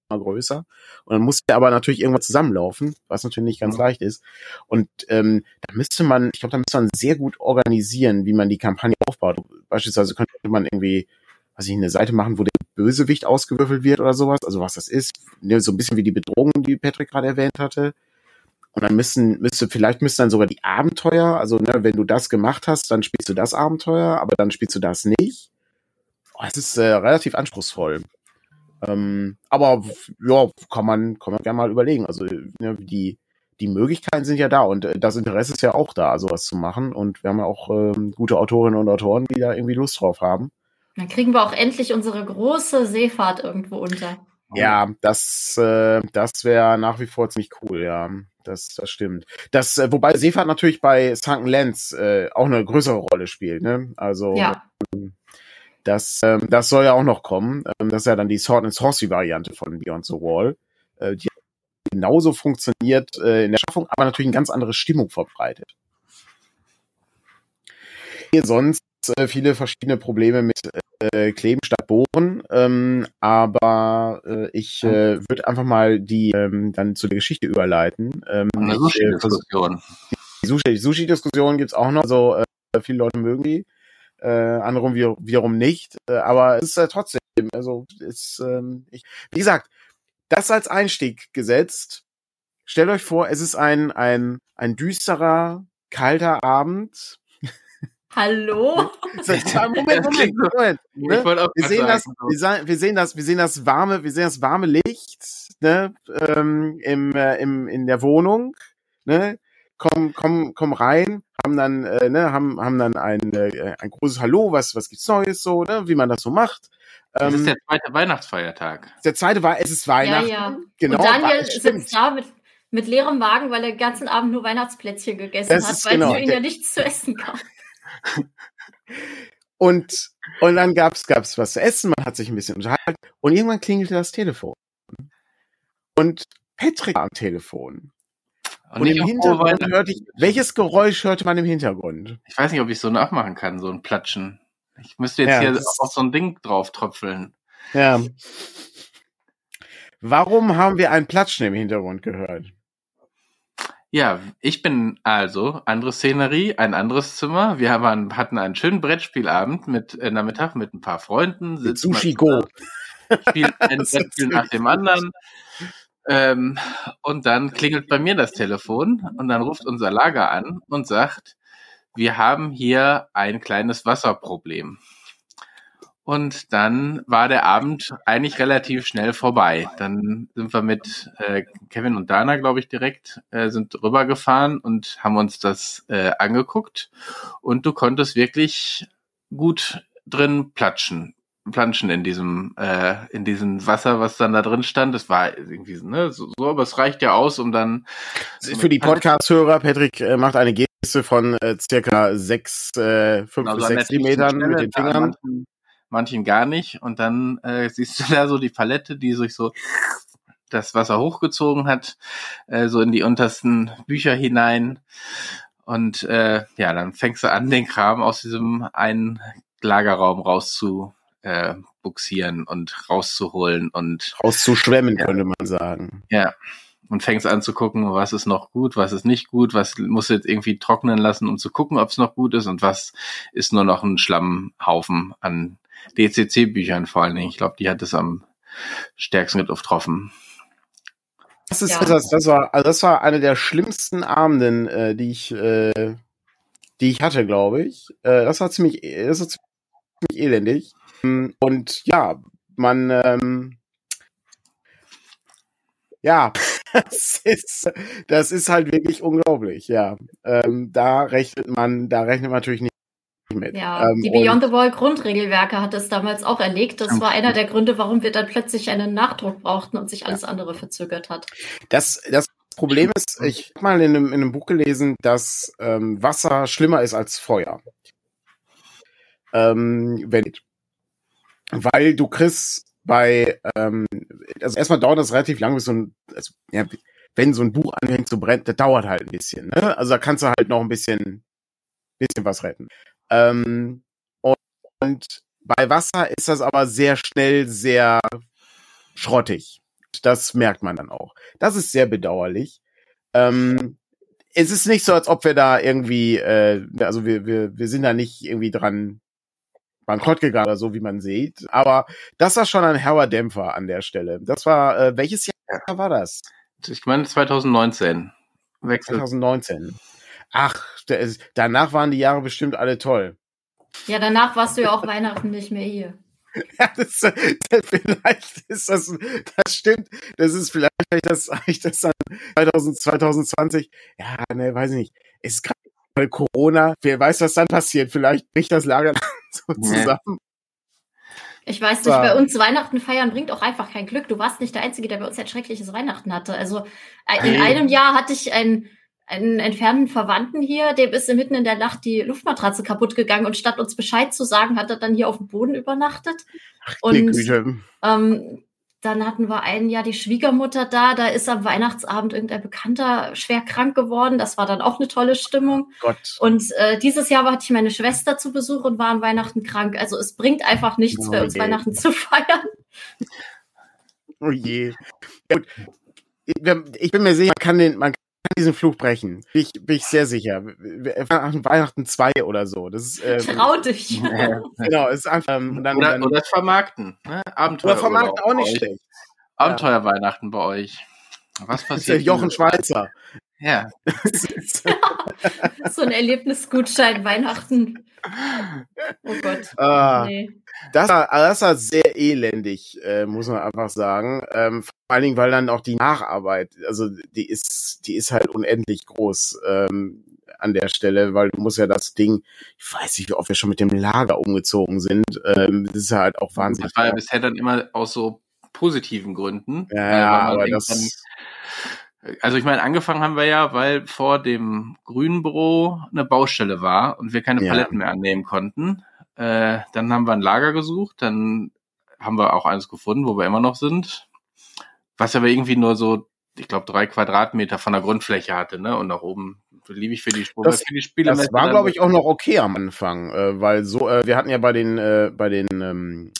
immer größer und dann muss der aber natürlich irgendwann zusammenlaufen, was natürlich nicht ganz ja. leicht ist. Und ähm, da müsste man, ich glaube, da müsste man sehr gut organisieren, wie man die Kampagne aufbaut. Beispielsweise könnte man irgendwie, was ich, eine Seite machen, wo der Bösewicht ausgewürfelt wird oder sowas, also was das ist, ne, so ein bisschen wie die Bedrohung, die Patrick gerade erwähnt hatte. Und dann müssen, müsste, vielleicht müssten dann sogar die Abenteuer, also ne, wenn du das gemacht hast, dann spielst du das Abenteuer, aber dann spielst du das nicht. Oh, es ist äh, relativ anspruchsvoll. Ähm, aber ja, kann man, kann man gerne mal überlegen. Also ne, die, die Möglichkeiten sind ja da und äh, das Interesse ist ja auch da, sowas zu machen. Und wir haben ja auch ähm, gute Autorinnen und Autoren, die da irgendwie Lust drauf haben. Dann kriegen wir auch endlich unsere große Seefahrt irgendwo unter. Ja, das, äh, das wäre nach wie vor ziemlich cool, ja das, das stimmt. Das, äh, wobei Seefahrt natürlich bei Sunken Lands äh, auch eine größere Rolle spielt, ne? Also ja. Das, ähm, das soll ja auch noch kommen. Ähm, das ist ja dann die Sword and Sorcery Variante von Beyond the Wall, äh, die genauso funktioniert äh, in der Schaffung, aber natürlich eine ganz andere Stimmung verbreitet. Hier sonst äh, viele verschiedene Probleme mit äh, Kleben statt Bohren, ähm, aber äh, ich äh, würde einfach mal die ähm, dann zu der Geschichte überleiten. Ähm, Eine äh, Sushi-Diskussion. Die Sushi-Diskussion Sushi gibt's auch noch, also äh, viele Leute mögen die, äh, andere wiederum nicht, äh, aber es ist äh, trotzdem, also ist, ähm, ich, wie gesagt, das als Einstieg gesetzt. Stellt euch vor, es ist ein, ein, ein düsterer, kalter Abend Hallo? Moment, Moment, Moment. Ne? Wir, sehen das, wir, sehen das, wir sehen das warme, wir sehen das warme Licht ne? ähm, im, äh, im, in der Wohnung. Ne? Komm, komm, komm rein, haben dann, äh, ne, haben, haben dann ein, äh, ein großes Hallo, was, was gibt's Neues so, ne? wie man das so macht. Ähm, ist der zweite Weihnachtsfeiertag. Der zweite war, es ist Weihnachten. Ja, ja. Genau. Und Daniel sitzt da mit, mit leerem Magen, weil er den ganzen Abend nur Weihnachtsplätzchen gegessen das hat, weil genau, für ihn ja nichts zu essen gab. und, und dann gab's, gab's was zu essen, man hat sich ein bisschen unterhalten und irgendwann klingelte das Telefon. Und Patrick war am Telefon. Und, und im Hintergrund hörte ich, welches Geräusch hörte man im Hintergrund? Ich weiß nicht, ob ich so nachmachen kann, so ein Platschen. Ich müsste jetzt ja, hier auch so ein Ding drauf tröpfeln. Ja. Warum haben wir ein Platschen im Hintergrund gehört? Ja, ich bin also andere Szenerie, ein anderes Zimmer. Wir haben, hatten einen schönen Brettspielabend mit äh, Nachmittag mit ein paar Freunden. Mit Sushi Go. Spielt ein Brettspiel nach dem anderen. Ähm, und dann klingelt bei mir das Telefon und dann ruft unser Lager an und sagt, wir haben hier ein kleines Wasserproblem. Und dann war der Abend eigentlich relativ schnell vorbei. Dann sind wir mit äh, Kevin und Dana, glaube ich, direkt äh, sind rübergefahren und haben uns das äh, angeguckt. Und du konntest wirklich gut drin platschen planschen in diesem äh, in diesem Wasser, was dann da drin stand. Das war irgendwie ne, so, so aber es reicht ja aus, um dann für die Podcast-Hörer. Patrick äh, macht eine Geste von äh, circa sechs, äh, fünf genau, bis sechs Metern mit den Fingern. Manchen, manchen gar nicht. Und dann äh, siehst du da so die Palette, die sich so das Wasser hochgezogen hat, äh, so in die untersten Bücher hinein. Und äh, ja, dann fängst du an, den Kram aus diesem einen Lagerraum rauszu äh, buxieren und rauszuholen und rauszuschwemmen, ja. könnte man sagen. Ja. Und fängst an zu gucken, was ist noch gut, was ist nicht gut, was muss jetzt irgendwie trocknen lassen, um zu gucken, ob es noch gut ist und was ist nur noch ein Schlammhaufen an DCC-Büchern vor allen Dingen. Ich glaube, die hat es am stärksten getroffen. Das ist ja. das, das war also das war eine der schlimmsten Abenden, äh, die ich äh, die ich hatte, glaube ich. Äh, das war ziemlich das war ziemlich elendig. Und ja, man, ähm, ja, das ist, das ist halt wirklich unglaublich, ja. Ähm, da rechnet man, da rechnet man natürlich nicht mit. Ja, ähm, die Beyond the Wall Grundregelwerke hat es damals auch erlegt. Das war einer der Gründe, warum wir dann plötzlich einen Nachdruck brauchten und sich alles andere verzögert hat. Das, das Problem ist, ich habe mal in einem, in einem Buch gelesen, dass ähm, Wasser schlimmer ist als Feuer. Ähm, wenn weil du kriegst bei, ähm, also erstmal dauert das relativ lang, bis so ein, also, ja, wenn so ein Buch anfängt zu brennen, das dauert halt ein bisschen, ne? Also da kannst du halt noch ein bisschen, bisschen was retten. Ähm, und, bei Wasser ist das aber sehr schnell sehr schrottig. Das merkt man dann auch. Das ist sehr bedauerlich. Ähm, es ist nicht so, als ob wir da irgendwie, äh, also wir, wir, wir sind da nicht irgendwie dran bankrott gegangen oder so, wie man sieht. Aber das war schon ein herber Dämpfer an der Stelle. Das war, äh, welches Jahr war das? Ich meine 2019. Wechsel. 2019. Ach, ist, danach waren die Jahre bestimmt alle toll. Ja, danach warst du ja auch Weihnachten nicht mehr hier. Ja, das, das, vielleicht ist das, das stimmt. Das ist vielleicht, das, ich das dann 2000, 2020. Ja, ne, weiß ich nicht. Es ist gerade weil Corona, wer weiß, was dann passiert. Vielleicht bricht das Lager so zusammen. Ich weiß nicht, bei uns Weihnachten feiern bringt auch einfach kein Glück. Du warst nicht der Einzige, der bei uns ein schreckliches Weihnachten hatte. Also äh, in einem Jahr hatte ich einen, einen entfernten Verwandten hier, dem ist mitten in der Nacht die Luftmatratze kaputt gegangen und statt uns Bescheid zu sagen, hat er dann hier auf dem Boden übernachtet. Ach, und ähm, dann hatten wir ein Jahr die Schwiegermutter da. Da ist am Weihnachtsabend irgendein Bekannter schwer krank geworden. Das war dann auch eine tolle Stimmung. Gott. Und äh, dieses Jahr hatte ich meine Schwester zu Besuch und war an Weihnachten krank. Also es bringt einfach nichts oh, für uns je. Weihnachten zu feiern. Oh je. Ja, ich bin mir sicher, man kann den, man diesen Fluch brechen. Bin ich, bin ich sehr sicher. Weihnachten 2 oder so. Das ist, ähm, Trau dich. genau, ist einfach. Ähm, dann, oder, dann, oder vermarkten. Ne? Abenteuer oder vermarkten auch nicht schlecht. Abenteuerweihnachten bei euch. Was passiert? Das ist der Jochen Schweizer. Ja. so ein Erlebnisgutschein Weihnachten. Oh Gott. Ah, nee. Das, war, das war sehr elendig, äh, muss man einfach sagen. Ähm, vor allen Dingen, weil dann auch die Nacharbeit, also die ist, die ist halt unendlich groß ähm, an der Stelle, weil du musst ja das Ding, ich weiß nicht, wie oft wir schon mit dem Lager umgezogen sind. Ähm, das ist halt auch wahnsinnig. Das war ja bisher dann immer aus so positiven Gründen. Ja, ja aber das. Also ich meine, angefangen haben wir ja, weil vor dem Grünbüro eine Baustelle war und wir keine ja. Paletten mehr annehmen konnten. Äh, dann haben wir ein Lager gesucht, dann haben wir auch eines gefunden, wo wir immer noch sind. Was aber irgendwie nur so, ich glaube, drei Quadratmeter von der Grundfläche hatte, ne? Und nach oben liebe ich für die, Spur, das, für die Spiele. Das war, glaube ich, auch noch okay am Anfang, äh, weil so, äh, wir hatten ja bei den, äh, bei den, ähm,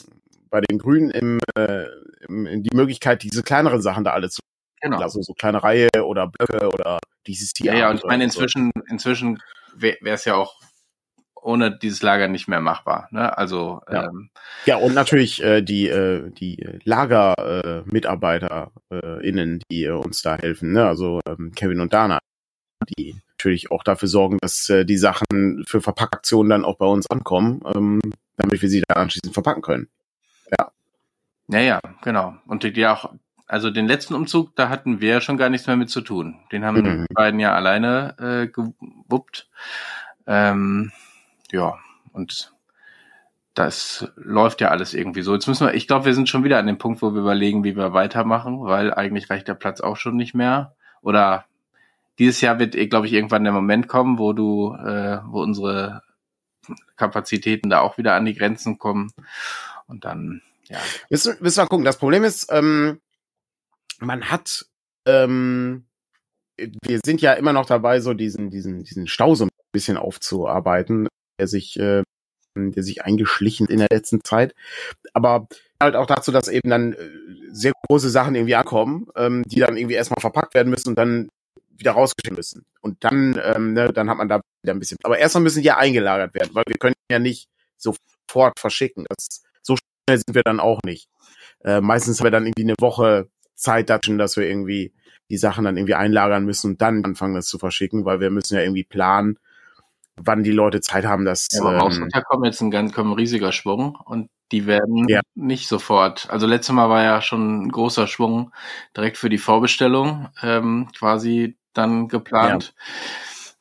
bei den Grünen im, äh, im, die Möglichkeit, diese kleineren Sachen da alle zu genau. also so kleine Reihe oder Blöcke oder dieses Tier. Ja, ja, und ich meine, inzwischen, inzwischen wäre es ja auch ohne dieses Lager nicht mehr machbar. Ne? Also ja, ähm, ja und natürlich äh, die äh, die Lager-Mitarbeiter äh, innen, die äh, uns da helfen. Ne? Also ähm, Kevin und Dana, die natürlich auch dafür sorgen, dass äh, die Sachen für Verpackaktionen dann auch bei uns ankommen, ähm, damit wir sie dann anschließend verpacken können. Ja. Ja, ja, genau. Und die, die auch, also den letzten Umzug, da hatten wir schon gar nichts mehr mit zu tun. Den haben mhm. die beiden ja alleine äh, gewuppt. Ähm, ja, und das läuft ja alles irgendwie so. Jetzt müssen wir, ich glaube, wir sind schon wieder an dem Punkt, wo wir überlegen, wie wir weitermachen, weil eigentlich reicht der Platz auch schon nicht mehr. Oder dieses Jahr wird, glaube ich, irgendwann der Moment kommen, wo du, äh, wo unsere Kapazitäten da auch wieder an die Grenzen kommen. Und dann, ja. Müssen, müssen wir gucken. Das Problem ist, ähm, man hat, ähm, wir sind ja immer noch dabei, so diesen, diesen, diesen Stau so ein bisschen aufzuarbeiten, der sich, äh, der sich eingeschlichen in der letzten Zeit. Aber halt auch dazu, dass eben dann äh, sehr große Sachen irgendwie ankommen, ähm, die dann irgendwie erstmal verpackt werden müssen und dann wieder rausgeschickt müssen. Und dann, ähm, ne, dann hat man da wieder ein bisschen. Aber erstmal müssen die ja eingelagert werden, weil wir können ja nicht sofort verschicken. Das, so schnell sind wir dann auch nicht. Äh, meistens haben wir dann irgendwie eine Woche Zeit dazu, dass wir irgendwie die Sachen dann irgendwie einlagern müssen und dann anfangen, das zu verschicken, weil wir müssen ja irgendwie planen, wann die Leute Zeit haben, das. Ja, aber ähm, kommt jetzt ein ganz kommt ein riesiger Schwung und die werden ja. nicht sofort. Also letztes Mal war ja schon ein großer Schwung direkt für die Vorbestellung ähm, quasi dann geplant. Ja.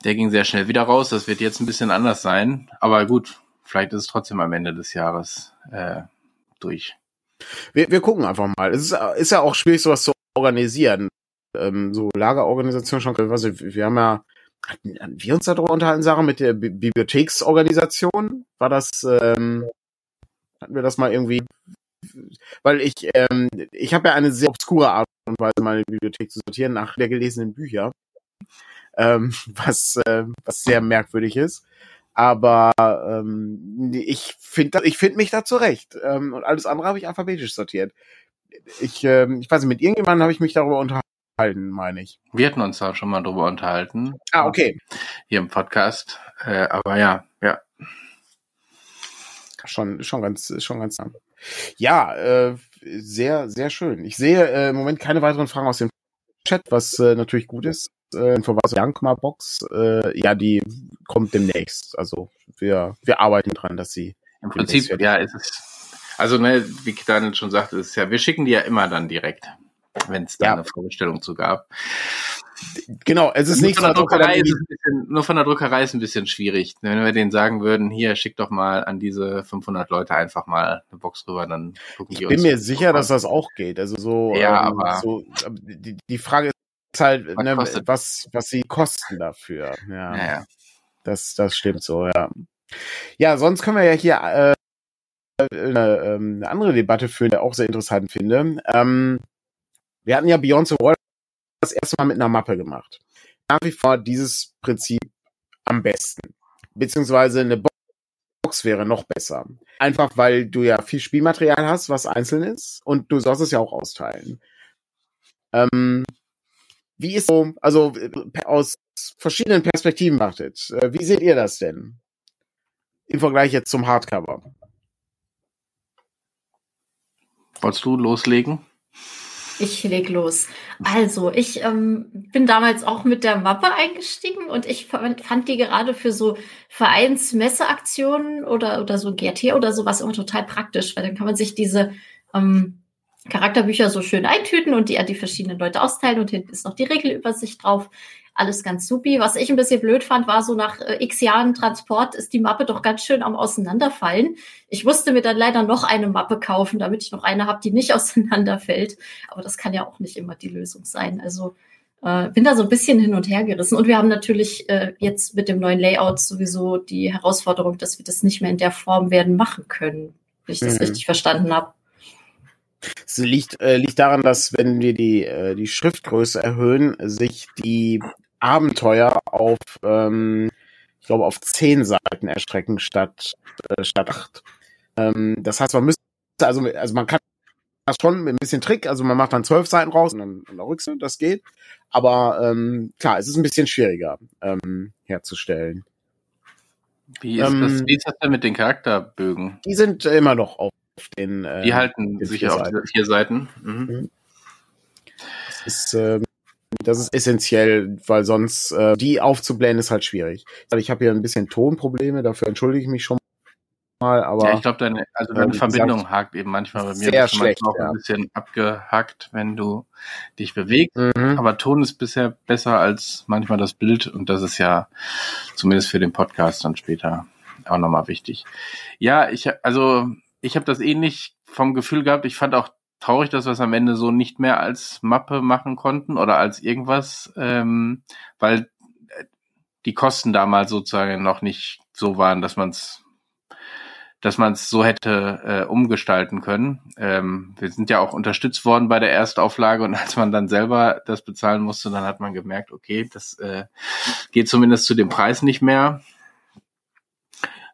Der ging sehr schnell wieder raus. Das wird jetzt ein bisschen anders sein. Aber gut, vielleicht ist es trotzdem am Ende des Jahres äh, durch. Wir, wir gucken einfach mal. Es ist, ist ja auch schwierig, sowas zu organisieren. Ähm, so Lagerorganisation schon. Also wir haben ja hatten wir uns darüber unterhalten, Sarah, mit der Bi Bibliotheksorganisation? War das, ähm, hatten wir das mal irgendwie, weil ich, ähm, ich habe ja eine sehr obskure Art und Weise, meine Bibliothek zu sortieren nach der gelesenen Bücher, ähm, was, äh, was sehr merkwürdig ist. Aber ähm, ich finde ich find mich da zurecht. Ähm, und alles andere habe ich alphabetisch sortiert. Ich, ähm, ich weiß nicht, mit irgendjemandem habe ich mich darüber unterhalten, meine ich. Wir hatten uns da schon mal drüber unterhalten. Ah, okay. Hier im Podcast. Äh, aber ja, ja. Schon, schon ganz, schon ganz. Ja, äh, sehr, sehr schön. Ich sehe äh, im Moment keine weiteren Fragen aus dem Chat, was äh, natürlich gut ist. Äh, Verweis Jankma Box, äh, ja, die kommt demnächst. Also wir, wir arbeiten dran, dass sie im Prinzip, ja, ist es. Also, ne, wie Daniel schon sagte, ist ja, wir schicken die ja immer dann direkt, wenn es da ja. eine Vorbestellung zu gab. Genau, es ist nicht von der Druckerei ist bisschen, nur von der Druckerei ist ein bisschen schwierig. Wenn wir denen sagen würden, hier schick doch mal an diese 500 Leute einfach mal eine Box rüber, dann gucken die uns. Ich bin mir sicher, dass das auch geht. Also so, ja, ähm, aber so, die, die Frage ist halt, was, ne, was, was sie kosten dafür. Ja, ja, Das, das stimmt so, ja. Ja, sonst können wir ja hier äh, eine, ähm, eine andere Debatte führen, die ich auch sehr interessant finde. Ähm, wir hatten ja Beyond the Wall das erste Mal mit einer Mappe gemacht. Nach wie vor dieses Prinzip am besten. Beziehungsweise eine Box wäre noch besser. Einfach weil du ja viel Spielmaterial hast, was einzeln ist und du sollst es ja auch austeilen. Ähm, wie ist so, also aus verschiedenen Perspektiven betrachtet, äh, wie seht ihr das denn? Im Vergleich jetzt zum Hardcover. Wolltest du loslegen? Ich leg los. Also, ich ähm, bin damals auch mit der Mappe eingestiegen und ich fand, die gerade für so Vereinsmesseaktionen oder, oder so GRT oder sowas immer total praktisch, weil dann kann man sich diese ähm, Charakterbücher so schön eintüten und die an die verschiedenen Leute austeilen und hinten ist noch die Regelübersicht drauf alles ganz supi. Was ich ein bisschen blöd fand, war so nach äh, x Jahren Transport ist die Mappe doch ganz schön am Auseinanderfallen. Ich musste mir dann leider noch eine Mappe kaufen, damit ich noch eine habe, die nicht auseinanderfällt. Aber das kann ja auch nicht immer die Lösung sein. Also äh, bin da so ein bisschen hin und her gerissen. Und wir haben natürlich äh, jetzt mit dem neuen Layout sowieso die Herausforderung, dass wir das nicht mehr in der Form werden machen können, wenn ich das mhm. richtig verstanden habe. Es liegt, äh, liegt daran, dass wenn wir die, äh, die Schriftgröße erhöhen, sich die Abenteuer auf, ähm, ich glaube, auf zehn Seiten erstrecken statt, äh, statt acht. Ähm, das heißt, man müsste, also, also man kann das schon ein bisschen Trick. Also man macht dann zwölf Seiten raus und dann an der Rückseite, das geht. Aber ähm, klar, es ist ein bisschen schwieriger ähm, herzustellen. Wie ist, ähm, das, wie ist das denn mit den Charakterbögen? Die sind immer noch auf den. Äh, die halten den sich auf Seiten. vier Seiten. Mhm. mhm. Das ist, ähm, das ist essentiell, weil sonst äh, die aufzublähen ist halt schwierig. Also ich habe hier ein bisschen Tonprobleme, dafür entschuldige ich mich schon mal, aber. Ja, ich glaube, deine, also deine äh, Verbindung gesagt, hakt eben manchmal bei mir sehr schlecht, auch ja. ein bisschen abgehackt, wenn du dich bewegst. Mhm. Aber Ton ist bisher besser als manchmal das Bild und das ist ja zumindest für den Podcast dann später auch nochmal wichtig. Ja, ich, also ich habe das ähnlich vom Gefühl gehabt. Ich fand auch traurig, dass wir es am Ende so nicht mehr als Mappe machen konnten oder als irgendwas, ähm, weil die Kosten damals sozusagen noch nicht so waren, dass man es dass man es so hätte äh, umgestalten können. Ähm, wir sind ja auch unterstützt worden bei der Erstauflage und als man dann selber das bezahlen musste, dann hat man gemerkt, okay, das äh, geht zumindest zu dem Preis nicht mehr.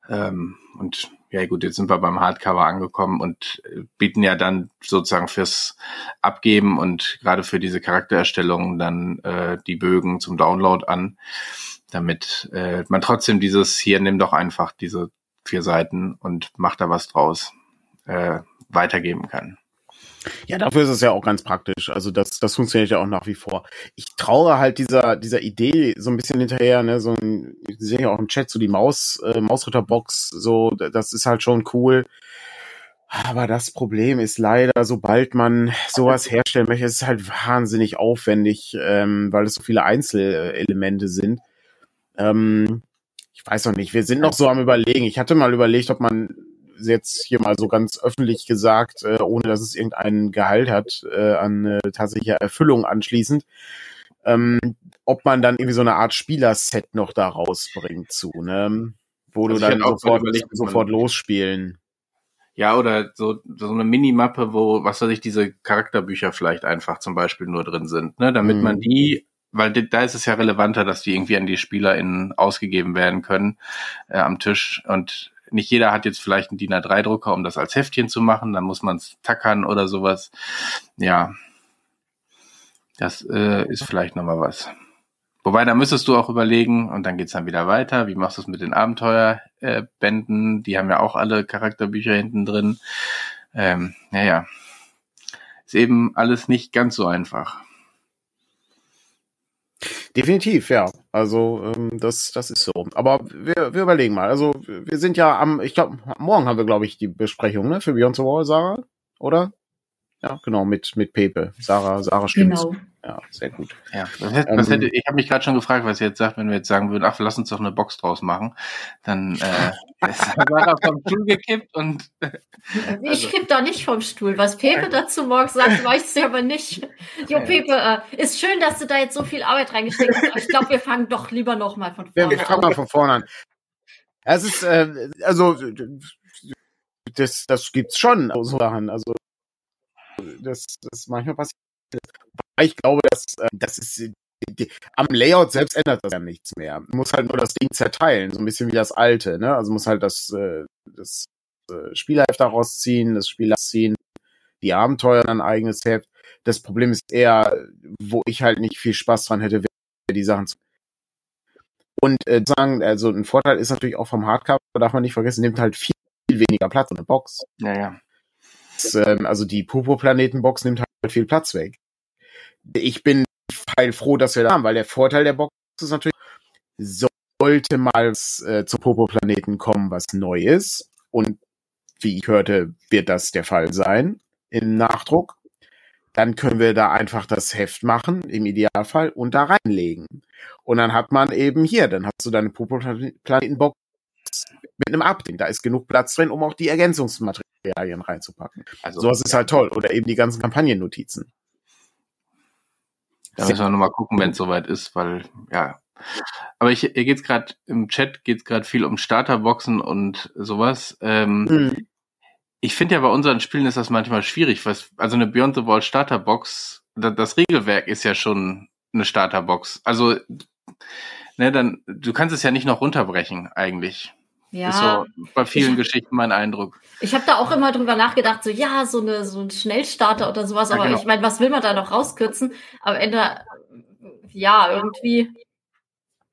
Ähm, und ja gut, jetzt sind wir beim Hardcover angekommen und äh, bieten ja dann sozusagen fürs Abgeben und gerade für diese Charaktererstellung dann äh, die Bögen zum Download an, damit äh, man trotzdem dieses hier nimm doch einfach diese vier Seiten und mach da was draus äh, weitergeben kann. Ja, dafür ist es ja auch ganz praktisch. Also das, das funktioniert ja auch nach wie vor. Ich traue halt dieser, dieser Idee so ein bisschen hinterher, ne, so ein, ich sehe ja auch im Chat so die Maus, äh, Mausritterbox, so, das ist halt schon cool. Aber das Problem ist leider, sobald man sowas herstellen möchte, ist es halt wahnsinnig aufwendig, ähm, weil es so viele Einzelelemente sind. Ähm, ich weiß noch nicht, wir sind noch so am überlegen. Ich hatte mal überlegt, ob man jetzt hier mal so ganz öffentlich gesagt, äh, ohne dass es irgendeinen Gehalt hat, äh, an äh, tatsächlicher Erfüllung anschließend, ähm, ob man dann irgendwie so eine Art Spielerset noch da rausbringt zu, ne? Wo also du dann sofort, sofort losspielen. Ja, oder so, so eine Minimappe, wo, was weiß ich, diese Charakterbücher vielleicht einfach zum Beispiel nur drin sind, ne? Damit mhm. man die weil da ist es ja relevanter, dass die irgendwie an die SpielerInnen ausgegeben werden können äh, am Tisch. Und nicht jeder hat jetzt vielleicht einen DIN A3-Drucker, um das als Heftchen zu machen. Dann muss man es tackern oder sowas. Ja, das äh, ist vielleicht nochmal was. Wobei, da müsstest du auch überlegen, und dann geht's dann wieder weiter, wie machst du es mit den Abenteuerbänden? Äh, die haben ja auch alle Charakterbücher hinten drin. Ähm, naja, ist eben alles nicht ganz so einfach. Definitiv, ja. Also ähm, das, das ist so. Aber wir, wir überlegen mal. Also wir sind ja am, ich glaube, morgen haben wir, glaube ich, die Besprechung, ne? Für Beyond the Wall, Sarah, oder? Ja, genau, mit, mit Pepe. Sarah, Sarah stimmt. Genau. Ja, sehr gut. Ja, was hätte, was hätte, ich habe mich gerade schon gefragt, was ihr jetzt sagt, wenn wir jetzt sagen würden, ach, lass uns doch eine Box draus machen. Dann äh, ist Sarah vom Stuhl gekippt und. ich also. kipp doch nicht vom Stuhl. Was Pepe dazu morgen sagt, weiß ich aber nicht. Jo, Pepe, äh, ist schön, dass du da jetzt so viel Arbeit reingesteckt hast. Ich glaube, wir fangen doch lieber nochmal von vorne an. Ja, wir fangen mal von vorne an. Es ist, äh, also, das, das gibt's schon, so Sachen. Also, das, das manchmal passiert. Ich glaube, dass äh, das ist die, am Layout selbst ändert das ja nichts mehr. Man muss halt nur das Ding zerteilen, so ein bisschen wie das alte, ne? Also muss halt das, äh, das äh, Spielheft daraus ziehen, das Spiel ziehen, die Abenteuer dann eigenes Heft. Das Problem ist eher, wo ich halt nicht viel Spaß dran hätte, die Sachen zu und äh, sagen, also ein Vorteil ist natürlich auch vom Hardcover, darf man nicht vergessen, nimmt halt viel weniger Platz in der Box. Ja, ja. Das, ähm, also die Popo-Planeten-Box nimmt halt viel Platz weg. Ich bin froh, dass wir da haben, weil der Vorteil der Box ist natürlich, sollte mal äh, zum Popo-Planeten kommen, was neu ist, und wie ich hörte, wird das der Fall sein im Nachdruck, dann können wir da einfach das Heft machen, im Idealfall, und da reinlegen. Und dann hat man eben hier, dann hast du deine Popo-Planeten-Box mit einem Update. Da ist genug Platz drin, um auch die Ergänzungsmaterialien reinzupacken. Also sowas ist halt toll. Oder eben die ganzen Kampagnennotizen. Da müssen wir nochmal gucken, wenn es soweit ist, weil, ja. Aber ich, hier geht's gerade, im Chat geht's gerade viel um Starterboxen und sowas. Ähm, mhm. Ich finde ja bei unseren Spielen ist das manchmal schwierig, was, also eine Beyond the Wall Starterbox, das, das Regelwerk ist ja schon eine Starterbox. Also, ne, dann, du kannst es ja nicht noch runterbrechen, eigentlich. Ja. Ist so bei vielen Ich- Geschichten mein Eindruck. Ich habe da auch immer drüber nachgedacht, so ja, so eine so ein Schnellstarter oder sowas, Ja, aber genau. ich meine, was will man da noch rauskürzen? Am Ende, äh, ja, irgendwie,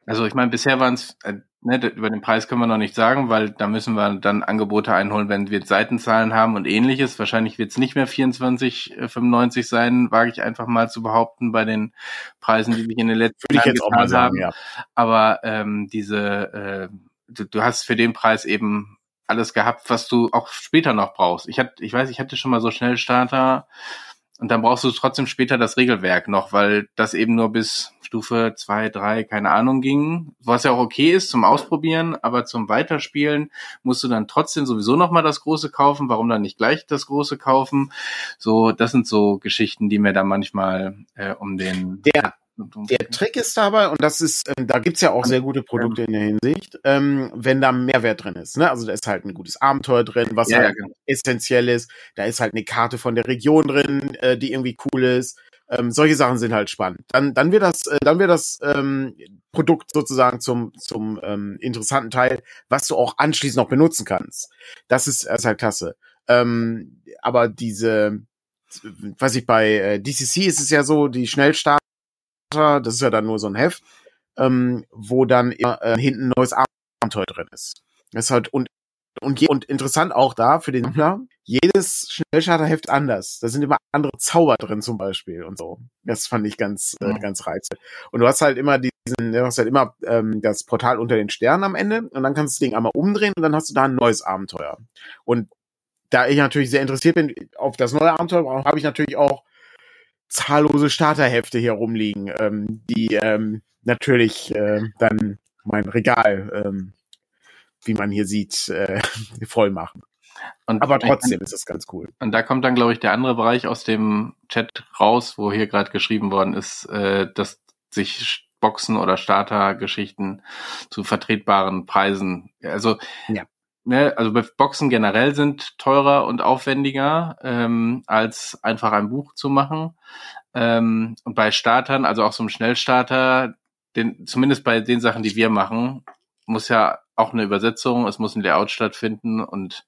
Also ich meine, bisher waren es, äh, ne, über den Preis können wir noch nicht sagen, weil da müssen wir dann Angebote einholen, wenn wir Seitenzahlen haben und ähnliches. Wahrscheinlich wird es nicht mehr 24,95 sein, wage ich einfach mal zu behaupten, bei den Preisen, die sich in den letzten Würde ich Jahren jetzt auch mal getan haben. sagen, ja. Aber ähm, diese, äh, du, du hast für den Preis eben alles gehabt, was du auch später noch brauchst. Ich hatte, ich weiß, ich hatte schon mal so Schnellstarter und dann brauchst du trotzdem später das Regelwerk noch, weil das eben nur bis Stufe zwei, drei, keine Ahnung ging, was ja auch okay ist zum Ausprobieren, aber zum Weiterspielen musst du dann trotzdem sowieso noch mal das große kaufen. Warum dann nicht gleich das große kaufen? So, das sind so Geschichten, die mir da manchmal äh, um den Der- Der Trick ist dabei, und das ist, ähm, da gibt's ja auch sehr gute Produkte in der Hinsicht, ähm, wenn da Mehrwert drin ist. Ne? Also da ist halt ein gutes Abenteuer drin, was ja, ja, halt genau. essentiell ist. Da ist halt eine Karte von der Region drin, äh, die irgendwie cool ist. Ähm, solche Sachen sind halt spannend. Dann, dann wird das, äh, dann wird das ähm, Produkt sozusagen zum, zum ähm, interessanten Teil, was du auch anschließend noch benutzen kannst. Das ist, das ist halt klasse. Ähm, aber diese, weiß ich, bei äh, DCC ist es ja so, die Schnellstarter, das ist ja dann nur so ein Heft, ähm, wo dann immer, äh, hinten ein neues Abenteuer drin ist. Das ist halt und und, und interessant auch da für den Sammler, jedes Schnellstarterheft anders. Da sind immer andere Zauber drin zum Beispiel und so. Das fand ich ganz, äh, Mhm. ganz reizvoll. Und du hast halt immer diesen, du hast halt immer ähm, das Portal unter den Sternen am Ende und dann kannst du das Ding einmal umdrehen und dann hast du da ein neues Abenteuer. Und da ich natürlich sehr interessiert bin auf das neue Abenteuer, habe ich natürlich auch zahllose Starterhefte hier rumliegen, ähm, die ähm, natürlich äh, dann mein Regal, ähm, wie man hier sieht, äh, voll machen. Und Aber trotzdem ist das ganz cool. Und da kommt dann, glaube ich, der andere Bereich aus dem Chat raus, wo hier gerade geschrieben worden ist, äh, dass sich Boxen oder Starter-Geschichten zu vertretbaren Preisen, also Ja. Ne, also Boxen generell sind teurer und aufwendiger ähm, als einfach ein Buch zu machen. Ähm, und bei Startern, also auch so einem Schnellstarter, den, zumindest bei den Sachen, die wir machen, muss ja auch eine Übersetzung, es muss ein Layout stattfinden und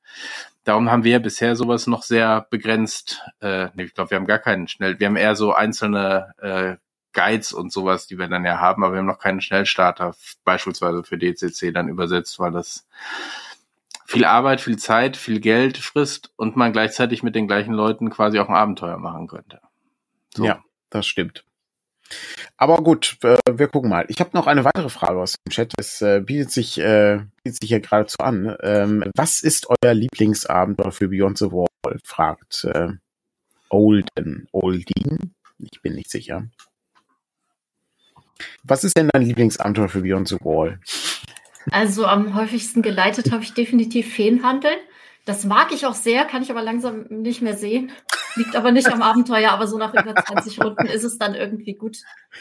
darum haben wir bisher sowas noch sehr begrenzt. Äh, nee, ich glaube, wir haben gar keinen schnell, wir haben eher so einzelne äh, Guides und sowas, die wir dann ja haben, aber wir haben noch keinen Schnellstarter beispielsweise für DCC dann übersetzt, weil das viel Arbeit, viel Zeit, viel Geld frisst und man gleichzeitig mit den gleichen Leuten quasi auch ein Abenteuer machen könnte. So. Ja, das stimmt. Aber gut, äh, wir gucken mal. Ich habe noch eine weitere Frage aus dem Chat. Es äh, bietet sich äh, bietet sich hier geradezu an. Ähm, was ist euer Lieblingsabenteuer für Beyond the Wall? fragt äh, Olden. Oldin? Ich bin nicht sicher. Was ist denn dein Lieblingsabenteuer für Beyond the Wall? Also am häufigsten geleitet habe ich definitiv Feenhandeln. Das mag ich auch sehr, kann ich aber langsam nicht mehr sehen. Liegt aber nicht am Abenteuer, aber so nach über 20 Runden ist es dann irgendwie gut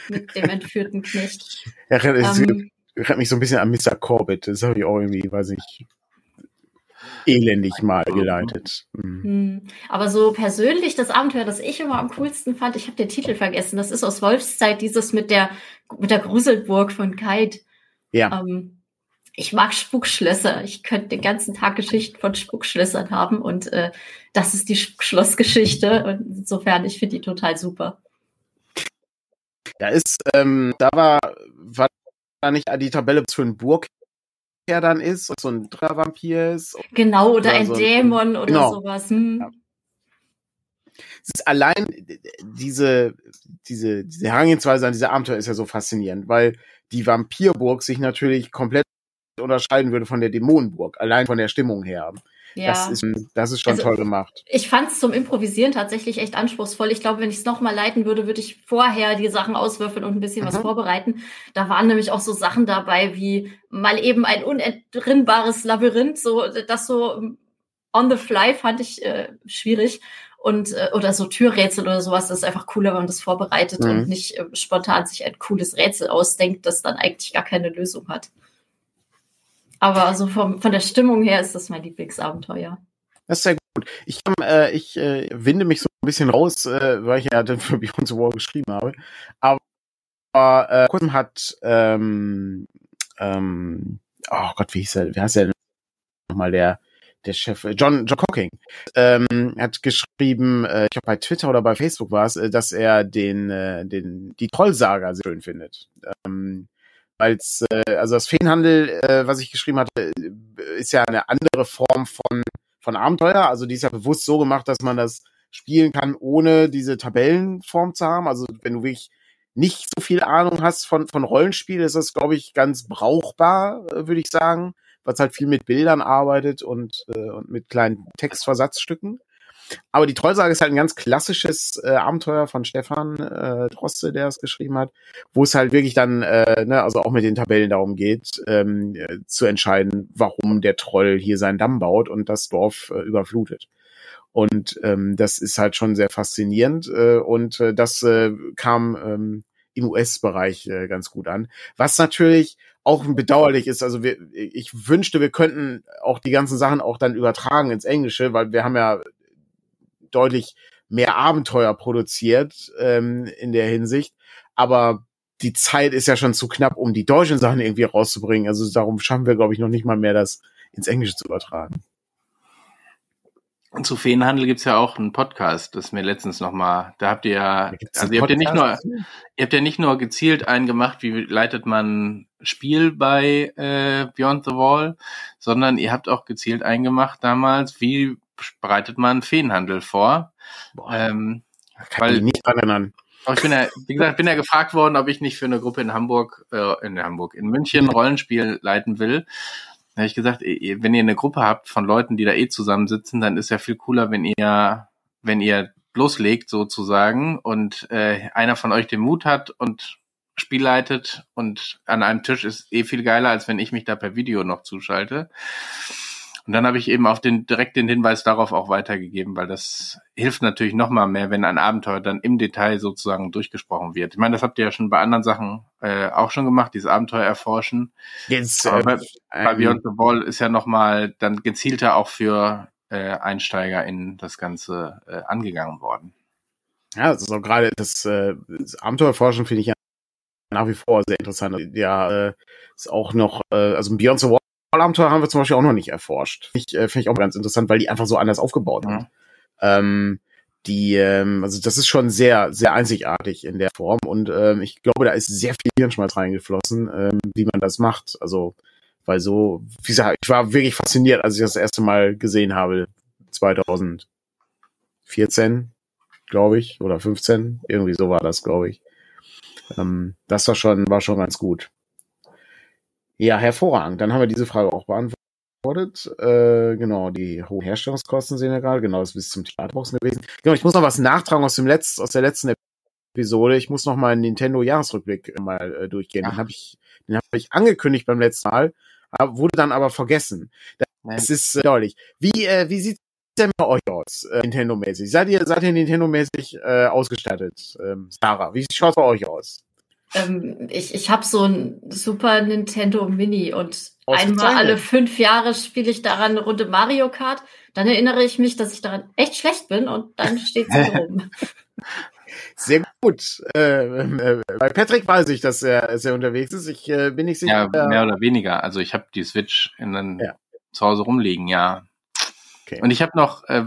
mit dem entführten Knecht. Ja, es Ähm, erinnert mich so ein bisschen an Mr. Corbett. Das habe ich auch irgendwie, weiß ich, elendig mal geleitet. Mhm. hm. aber so persönlich das Abenteuer, das ich immer am coolsten fand, ich habe den Titel vergessen, das ist aus Wolfszeit, dieses mit der, mit der Gruselburg von Kite. Ja, Ähm, ich mag Spukschlösser. Ich könnte den ganzen Tag Geschichten von Spukschlössern haben und äh, das ist die Schlossgeschichte. Und insofern, ich finde die total super. da ist, ähm, da war, war da nicht die Tabelle, für ein Burgherr dann ist, so ein Vampir ist. Genau, oder, Oder ein so ein- Dämon oder genau. sowas. Hm. Ja. Es ist allein diese, diese, diese Herangehensweise an diese Abenteuer ist ja so faszinierend, weil die Vampirburg sich natürlich komplett unterscheiden würde von der Dämonenburg, allein von der Stimmung her. Ja. Das ist, das ist schon Also- toll gemacht. Ich fand es zum Improvisieren tatsächlich echt anspruchsruhsvoll. Ich glaube, wenn ich es nochmal leiten würde, würde ich vorher die Sachen auswürfeln und ein bisschen was Mhm. vorbereiten. Da waren nämlich auch so Sachen dabei, wie mal eben ein unentrinnbares Labyrinth, so das so ähm, on the fly fand ich äh, schwierig. Und äh, oder so Türrätsel oder sowas, das ist einfach cooler, wenn man das vorbereitet Mhm. und nicht äh, spontan sich ein cooles Rätsel ausdenkt, das dann eigentlich gar keine Lösung hat. Aber also vom, von der Stimmung her ist das mein Lieblingsabenteuer. Das ist sehr gut. Ich, äh, ich äh, winde mich so ein bisschen raus, äh, weil ich ja dann für Beyond the Wall geschrieben habe. Aber äh, kurzem hat ähm, ähm, oh Gott, wie hieß er? Wie heißt er denn? nochmal der der Chef, John, John Cocking, ähm, hat geschrieben, äh, ich glaube bei Twitter oder bei Facebook war es, äh, dass er den, äh, den, die Trollsaga sehr schön findet. Ähm, als, äh, also das Feenhandel, äh, was ich geschrieben hatte, ist ja eine andere Form von, von Abenteuer. Also die ist ja bewusst so gemacht, dass man das spielen kann, ohne diese Tabellenform zu haben. Also wenn du wirklich nicht so viel Ahnung hast von, von Rollenspiel, ist das, glaube ich, ganz brauchbar, äh, würde ich sagen, es halt viel mit Bildern arbeitet und, äh, und mit kleinen Textversatzstücken. Aber die Trollsage ist halt ein ganz klassisches äh, Abenteuer von Stefan äh, Droste, der es geschrieben hat, wo es halt wirklich dann, äh, ne, also auch mit den Tabellen darum geht, ähm, äh, zu entscheiden, warum der Troll hier seinen Damm baut und das Dorf äh, überflutet. Und ähm, das ist halt schon sehr faszinierend. Äh, und äh, das äh, kam ähm, im US-Bereich äh, ganz gut an. Was natürlich auch bedauerlich ist, also wir, ich wünschte, wir könnten auch die ganzen Sachen auch dann übertragen ins Englische, weil wir haben ja deutlich mehr Abenteuer produziert ähm, in der Hinsicht. Aber die Zeit ist ja schon zu knapp, um die deutschen Sachen irgendwie rauszubringen. Also darum schaffen wir, glaube ich, noch nicht mal mehr, das ins Englische zu übertragen. Und zu Feenhandel gibt's ja auch einen Podcast, das mir letztens nochmal, da habt ihr ja, also ihr habt ja nicht nur, ihr habt ja nicht nur gezielt eingemacht, wie leitet man Spiel bei äh, Beyond the Wall, sondern ihr habt auch gezielt eingemacht damals, wie bereitet man Feenhandel vor. Boah, ähm, kann weil, ich nicht erinnern. Ich bin ja, wie gesagt, bin ja gefragt worden, ob ich nicht für eine Gruppe in Hamburg, äh, in Hamburg, in München Rollenspiel leiten will. Da habe ich gesagt, wenn ihr eine Gruppe habt von Leuten, die da eh zusammensitzen, dann ist ja viel cooler, wenn ihr, wenn ihr loslegt sozusagen und äh, einer von euch den Mut hat und Spiel leitet und an einem Tisch ist eh viel geiler, als wenn ich mich da per Video noch zuschalte. Und dann habe ich eben auch den, direkt den Hinweis darauf auch weitergegeben, weil das hilft natürlich nochmal mehr, wenn ein Abenteuer dann im Detail sozusagen durchgesprochen wird. Ich meine, das habt ihr ja schon bei anderen Sachen äh, auch schon gemacht, dieses Abenteuer erforschen. Jetzt, äh, bei, bei Beyond the Wall ist ja nochmal dann gezielter auch für äh, Einsteiger in das Ganze äh, angegangen worden. Ja, also gerade das, äh, das Abenteuerforschen finde ich ja nach wie vor sehr interessant. Ja, äh, ist auch noch, äh, also Beyond the Wall Abenteuer haben wir zum Beispiel auch noch nicht erforscht. Finde ich, äh, find ich auch ganz interessant, weil die einfach so anders aufgebaut sind. Ähm, die, ähm, also das ist schon sehr, sehr einzigartig in der Form und ähm, ich glaube, da ist sehr viel Hirnschmalz reingeflossen, ähm, wie man das macht. Also, weil so, wie gesagt, ich war wirklich fasziniert, als ich das erste Mal gesehen habe, 2014, glaube ich, oder 15, irgendwie so war das, glaube ich. Ähm, das war schon, war schon ganz gut. Ja, hervorragend. Dann haben wir diese Frage auch beantwortet. Äh, genau, die hohen Herstellungskosten sehen wir gerade. Genau, das ist bis zum Theaterboxen gewesen. Genau, ich muss noch was nachtragen aus dem letzten, aus der letzten Episode. Ich muss noch mal einen Nintendo Jahresrückblick mal äh, durchgehen. Den habe ich, den habe ich angekündigt beim letzten Mal, wurde dann aber vergessen. Das ist äh, deutlich. Wie äh, wie sieht denn bei euch aus, äh, Nintendo-mäßig? Seid ihr, seid ihr Nintendo-mäßig äh, ausgestattet? Ähm, Sarah, wie schaut es bei euch aus? Ähm, ich, ich habe so ein Super Nintendo Mini und einmal alle fünf Jahre spiele ich daran eine Runde Mario Kart. Dann erinnere ich mich, dass ich daran echt schlecht bin und dann steht sie rum. Sehr gut. Äh, äh, bei Patrick weiß ich, dass er sehr unterwegs ist. Ich äh, bin nicht sicher. Ja, mehr oder weniger. Also ich habe die Switch in den, ja. zu Hause rumliegen, ja. Okay. Und ich habe noch äh,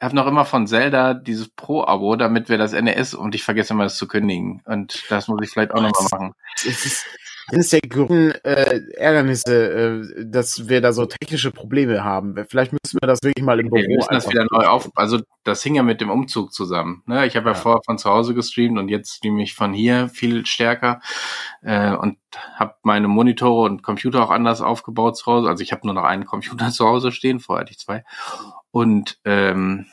habe noch immer von Zelda dieses Pro-Abo, damit wir das NES und ich vergesse immer das zu kündigen. Und das muss ich vielleicht auch nochmal machen. Es ist eines der größten äh, Ärgernisse, äh, dass wir da so technische Probleme haben. Vielleicht müssen wir das wirklich mal im Büro. Wir müssen das wieder neu auf. Also das hing ja mit dem Umzug zusammen. Ne? Ich habe ja. ja vorher von zu Hause gestreamt und jetzt streame ich von hier viel stärker äh, und habe meine Monitore und Computer auch anders aufgebaut zu Hause. Also ich habe nur noch einen Computer zu Hause stehen, vorher hatte ich zwei. Und ähm,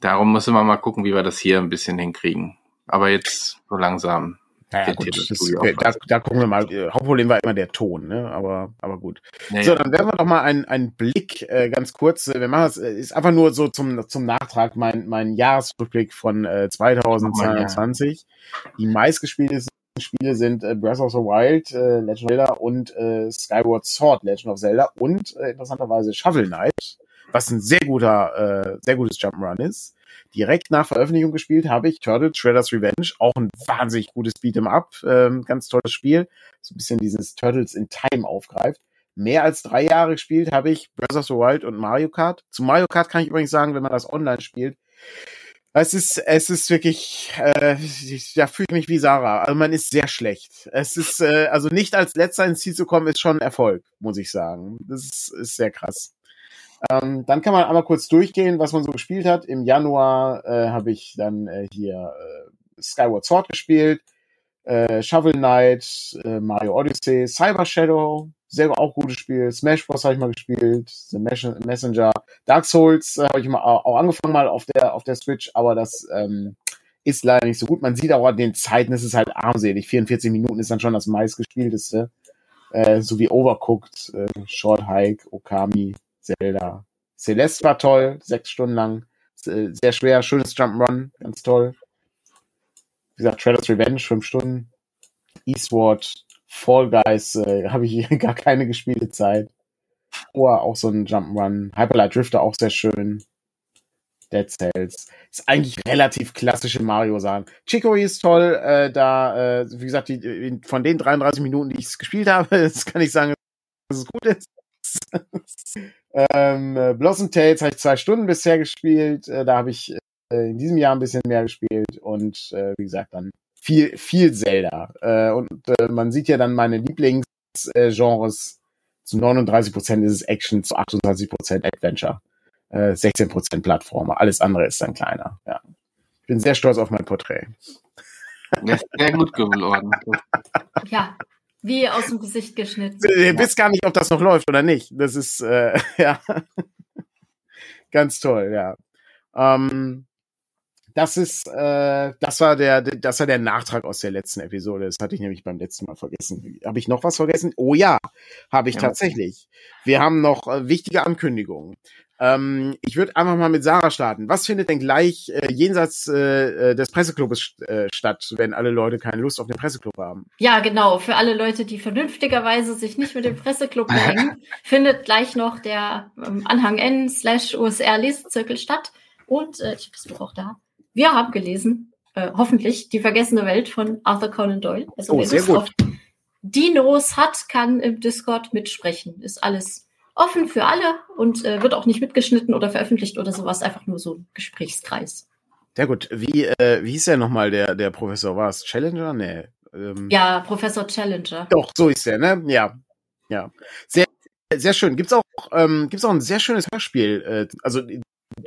darum müssen wir mal gucken, wie wir das hier ein bisschen hinkriegen. Aber jetzt so langsam. Naja, gut, das, da, da gucken wir mal. Hauptproblem war immer der Ton, ne? Aber, aber gut. Naja. So, dann werden wir doch mal einen, einen Blick äh, ganz kurz. Äh, wir machen es, äh, ist einfach nur so zum, zum Nachtrag mein, mein Jahresrückblick von äh, 2022. Ja. Die meistgespieltesten Spiele sind äh, Breath of the Wild, äh, Legend of Zelda und äh, Skyward Sword, Legend of Zelda und äh, interessanterweise Shovel Knight was ein sehr guter, äh, sehr gutes Jump'n'Run ist. Direkt nach Veröffentlichung gespielt habe ich Turtle Shredder's Revenge, auch ein wahnsinnig gutes Beat'em Up, ähm, ganz tolles Spiel, so ein bisschen dieses Turtles in Time aufgreift. mehr als drei Jahre gespielt habe ich Breath of the Wild und Mario Kart. Zu Mario Kart kann ich übrigens sagen, wenn man das online spielt, es ist, es ist wirklich, äh, da fühle ich mich wie Sarah. Also man ist sehr schlecht. Es ist, äh, also nicht als letzter ins Ziel zu kommen, ist schon ein Erfolg, muss ich sagen. Das ist, ist sehr krass. Ähm, dann kann man einmal kurz durchgehen, was man so gespielt hat. Im Januar äh, habe ich dann äh, hier äh, Skyward Sword gespielt, äh, Shovel Knight, äh, Mario Odyssey, Cyber Shadow, selber auch gutes Spiel. Smash Bros. habe ich mal gespielt, The Messenger, Dark Souls äh, habe ich mal auch angefangen mal auf der auf der Switch, aber das ähm, ist leider nicht so gut. Man sieht auch an den Zeiten, es ist halt armselig. 44 Minuten ist dann schon das meistgespielteste. Äh, so wie Overcooked, äh, Short Hike, Okami, Zelda. Celeste war toll, sechs Stunden lang. Sehr schwer, schönes Jump'n'Run, ganz toll. Wie gesagt, Shredder's Revenge, fünf Stunden. Eastward, Fall Guys äh, habe ich gar keine gespielte Zeit. Oh, auch so ein Jump'n'Run. Hyperlight Drifter auch sehr schön. Dead Cells. Ist eigentlich relativ klassische Mario-Sachen. Chicory ist toll, äh, da, äh, wie gesagt, die, von den 33 Minuten, die ich es gespielt habe, kann ich sagen, dass es gut ist. Ähm, äh, Blossom Tales habe ich zwei Stunden bisher gespielt. Äh, da habe ich äh, in diesem Jahr ein bisschen mehr gespielt und äh, wie gesagt dann viel viel Zelda. Äh, und äh, man sieht ja dann meine Lieblingsgenres. zu 39 Prozent ist es Action, zu 28 Prozent Adventure, äh, 16 Prozent Plattformer. Alles andere ist dann kleiner. Ja. Ich bin sehr stolz auf mein Porträt. Das ist sehr gut geworden. Ja, wie aus dem Gesicht geschnitten. Ihr wisst gar nicht, ob das noch läuft oder nicht. Das ist, äh, ja, ganz toll, ja. Ähm, das ist, äh, das war der, das war der Nachtrag aus der letzten Episode. Das hatte ich nämlich beim letzten Mal vergessen. Habe ich noch was vergessen? Oh ja, habe ich ja. tatsächlich. Wir haben noch äh, wichtige Ankündigungen. Ähm, ich würde einfach mal mit Sarah starten. Was findet denn gleich äh, jenseits äh, äh des Presseclubs äh, statt, wenn alle Leute keine Lust auf den Presseclub haben? Ja, genau. Für alle Leute, die vernünftigerweise sich nicht mit dem Presseclub mengen, findet gleich noch der ähm, Anhang N slash USR Lesezirkel statt. Und äh, ich bist du auch da. Wir haben gelesen, äh, hoffentlich, Die vergessene Welt von Arthur Conan Doyle. Also, oh, sehr gut. Dinos hat, kann im Discord mitsprechen. Ist alles offen für alle und äh, wird auch nicht mitgeschnitten oder veröffentlicht oder sowas. Einfach nur so ein Gesprächskreis. Sehr gut. Wie, äh, wie hieß der nochmal, der, der Professor? War es Challenger? Nee. Ähm, ja, Professor Challenger. Doch, so ist der, ne? Ja. Ja. Sehr, sehr schön. Gibt's auch, ähm, gibt's auch ein sehr schönes Hörspiel. Äh, also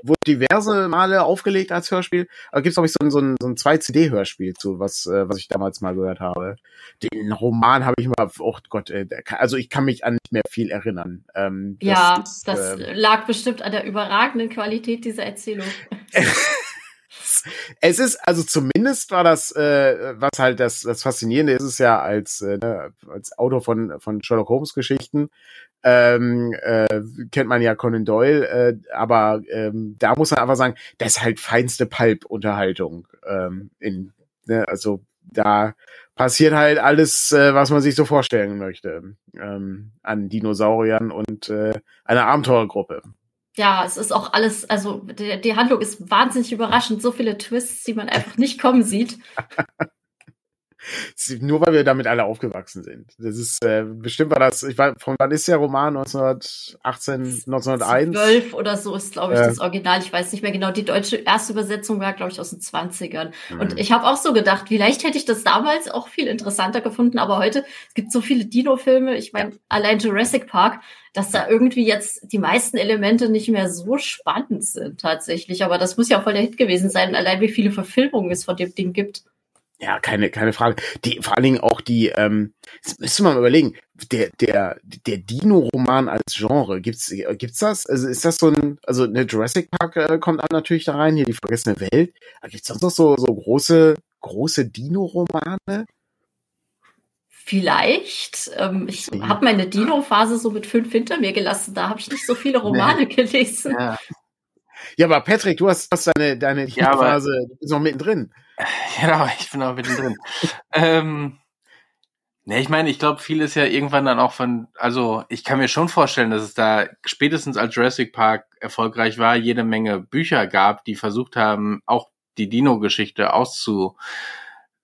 wurde diverse Male aufgelegt als Hörspiel, aber gibt es, glaube ich, so ein, so ein, so ein 2-CD-Hörspiel zu, was, äh, was ich damals mal gehört habe. Den Roman habe ich mal, oh Gott, äh, also ich kann mich an nicht mehr viel erinnern. Ähm, das ja, ist, das äh, lag bestimmt an der überragenden Qualität dieser Erzählung. es ist, also zumindest war das, äh, was halt das, das Faszinierende ist es ja als, äh, ne, als Autor von, von Sherlock Holmes Geschichten, ähm, äh, kennt man ja Conan Doyle, äh, aber ähm, da muss man einfach sagen, das ist halt feinste Pulp-Unterhaltung. Ähm, in, ne, also da passiert halt alles, äh, was man sich so vorstellen möchte ähm, an Dinosauriern und äh, einer Abenteuergruppe. Ja, es ist auch alles, also die, die Handlung ist wahnsinnig überraschend, so viele Twists, die man einfach nicht kommen sieht. Nur weil wir damit alle aufgewachsen sind. Das ist äh, bestimmt war das, ich weiß, von wann ist der Roman? 1918, 1901? 12 oder so ist, glaube ich, äh. das Original. Ich weiß nicht mehr genau. Die deutsche erste Übersetzung war, glaube ich, aus den 20ern. Mhm. Und ich habe auch so gedacht, vielleicht hätte ich das damals auch viel interessanter gefunden, aber heute, es gibt so viele Dino-Filme, ich meine, ja. allein Jurassic Park, dass da irgendwie jetzt die meisten Elemente nicht mehr so spannend sind tatsächlich. Aber das muss ja auch voll der Hit gewesen sein, allein wie viele Verfilmungen es von dem Ding gibt. Ja, keine, keine Frage. Die, vor allen Dingen auch die, ähm, das müsste man mal überlegen, der, der, der Dino-Roman als Genre, gibt's, gibt's das? Also ist das so ein, also eine Jurassic Park äh, kommt dann natürlich da rein, hier die vergessene Welt. Aber gibt's sonst noch so, so große, große Dino-Romane? Vielleicht. Ähm, ich mhm. habe meine Dino-Phase so mit fünf hinter mir gelassen. Da habe ich nicht so viele Romane nee. gelesen. Ja. ja, aber Patrick, du hast, hast deine, deine Dino-Phase, ja, du bist noch mittendrin. Genau, ich bin auch mittendrin. ähm, ne, ich meine, ich glaube, viel ist ja irgendwann dann auch von, also ich kann mir schon vorstellen, dass es da spätestens als Jurassic Park erfolgreich war, jede Menge Bücher gab, die versucht haben, auch die Dino-Geschichte auszu,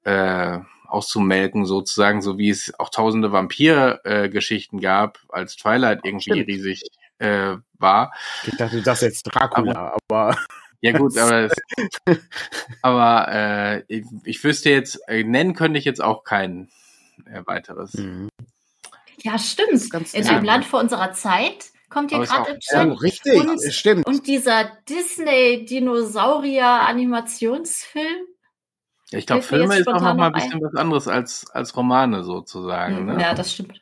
äh, auszumelken, sozusagen, so wie es auch tausende Vampir-Geschichten äh, gab, als Twilight irgendwie Stimmt. riesig äh, war. Ich dachte, das jetzt Dracula, aber. aber ja gut, aber, aber äh, ich, ich wüsste jetzt, äh, nennen könnte ich jetzt auch kein äh, weiteres. Mhm. Ja, stimmt. In einem Land vor unserer Zeit kommt hier gerade im Chat. Oh, richtig, und, stimmt. Und dieser Disney-Dinosaurier-Animationsfilm. Ja, ich glaube, Filme ist auch noch mal ein bisschen was anderes als, als Romane sozusagen. Hm, ne? Ja, das stimmt.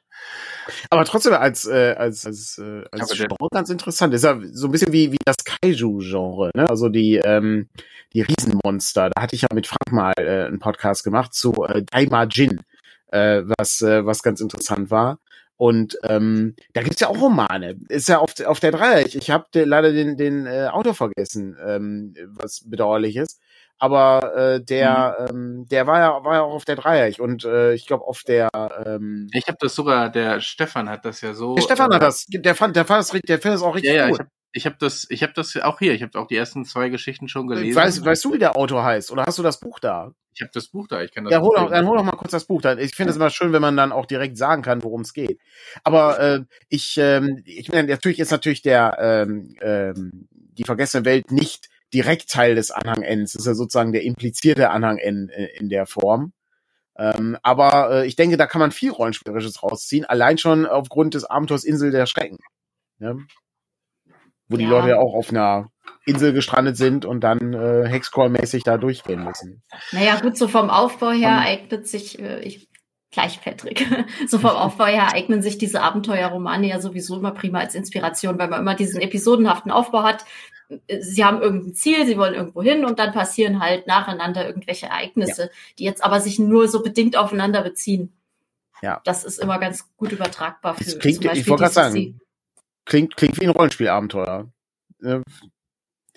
Aber trotzdem als äh, als als äh, als Genre ganz interessant. Ist ja so ein bisschen wie wie das Kaiju-Genre, ne? Also die ähm, die Riesenmonster. Da hatte ich ja mit Frank mal äh, einen Podcast gemacht zu äh, Daimajin, äh, was äh, was ganz interessant war. Und ähm, da gibt's ja auch Romane. Ist ja auf, auf der Dreieck. Ich habe leider den, den äh, Autor vergessen, ähm, was bedauerlich ist. Aber äh, der, mhm. ähm, der war ja, war ja auch auf der Dreieck und äh, ich glaube auf der. Ähm, ich habe das sogar, der Stefan hat das ja so. Der Stefan äh, hat das. Der fand, der fand das, der findet es auch richtig ja, ja, gut. Ich habe das, ich habe das auch hier. Ich habe auch die ersten zwei Geschichten schon gelesen. Weißt, weißt du, wie der Autor heißt? Oder hast du das Buch da? Ich habe das Buch da. Ich kann das. Ja, hol doch, dann hol doch mal kurz das Buch. Da. Ich finde es immer schön, wenn man dann auch direkt sagen kann, worum es geht. Aber äh, ich, ähm, ich meine, natürlich ist natürlich der ähm, ähm, die vergessene Welt nicht direkt Teil des Anhang N. Es ist ja sozusagen der implizierte Anhang N äh, in der Form. Ähm, aber äh, ich denke, da kann man viel Rollenspielerisches rausziehen, allein schon aufgrund des Abenteuers Insel der Schrecken. Ja? wo die ja. Leute ja auch auf einer Insel gestrandet sind und dann äh, Hexcrawl-mäßig da durchgehen müssen. Naja, gut, so vom Aufbau her um, eignet sich, äh, ich, gleich Patrick, so vom Aufbau her eignen sich diese Abenteuerromane ja sowieso immer prima als Inspiration, weil man immer diesen episodenhaften Aufbau hat. Sie haben irgendein Ziel, sie wollen irgendwo hin und dann passieren halt nacheinander irgendwelche Ereignisse, ja. die jetzt aber sich nur so bedingt aufeinander beziehen. Ja. Das ist immer ganz gut übertragbar für klingt, zum Beispiel Ich wollte gerade sagen, klingt, klingt wie ein Rollenspielabenteuer. Äh,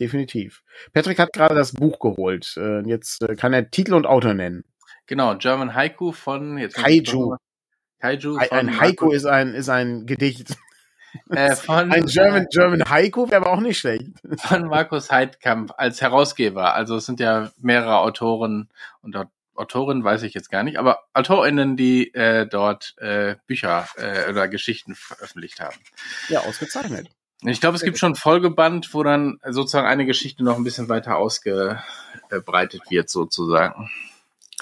definitiv. Patrick hat gerade das Buch geholt. Äh, jetzt äh, kann er Titel und Autor nennen. Genau, German Haiku von jetzt Kaiju. Kaiju von ein Haiku ist ein ist ein Gedicht. Äh, von, ein German German Haiku wäre aber auch nicht schlecht. Von Markus Heidkamp als Herausgeber. Also es sind ja mehrere Autoren und Autorin weiß ich jetzt gar nicht, aber AutorInnen, die äh, dort äh, Bücher äh, oder Geschichten veröffentlicht haben. Ja, ausgezeichnet. Ich glaube, es gibt schon Folgeband, wo dann sozusagen eine Geschichte noch ein bisschen weiter ausgebreitet wird, sozusagen.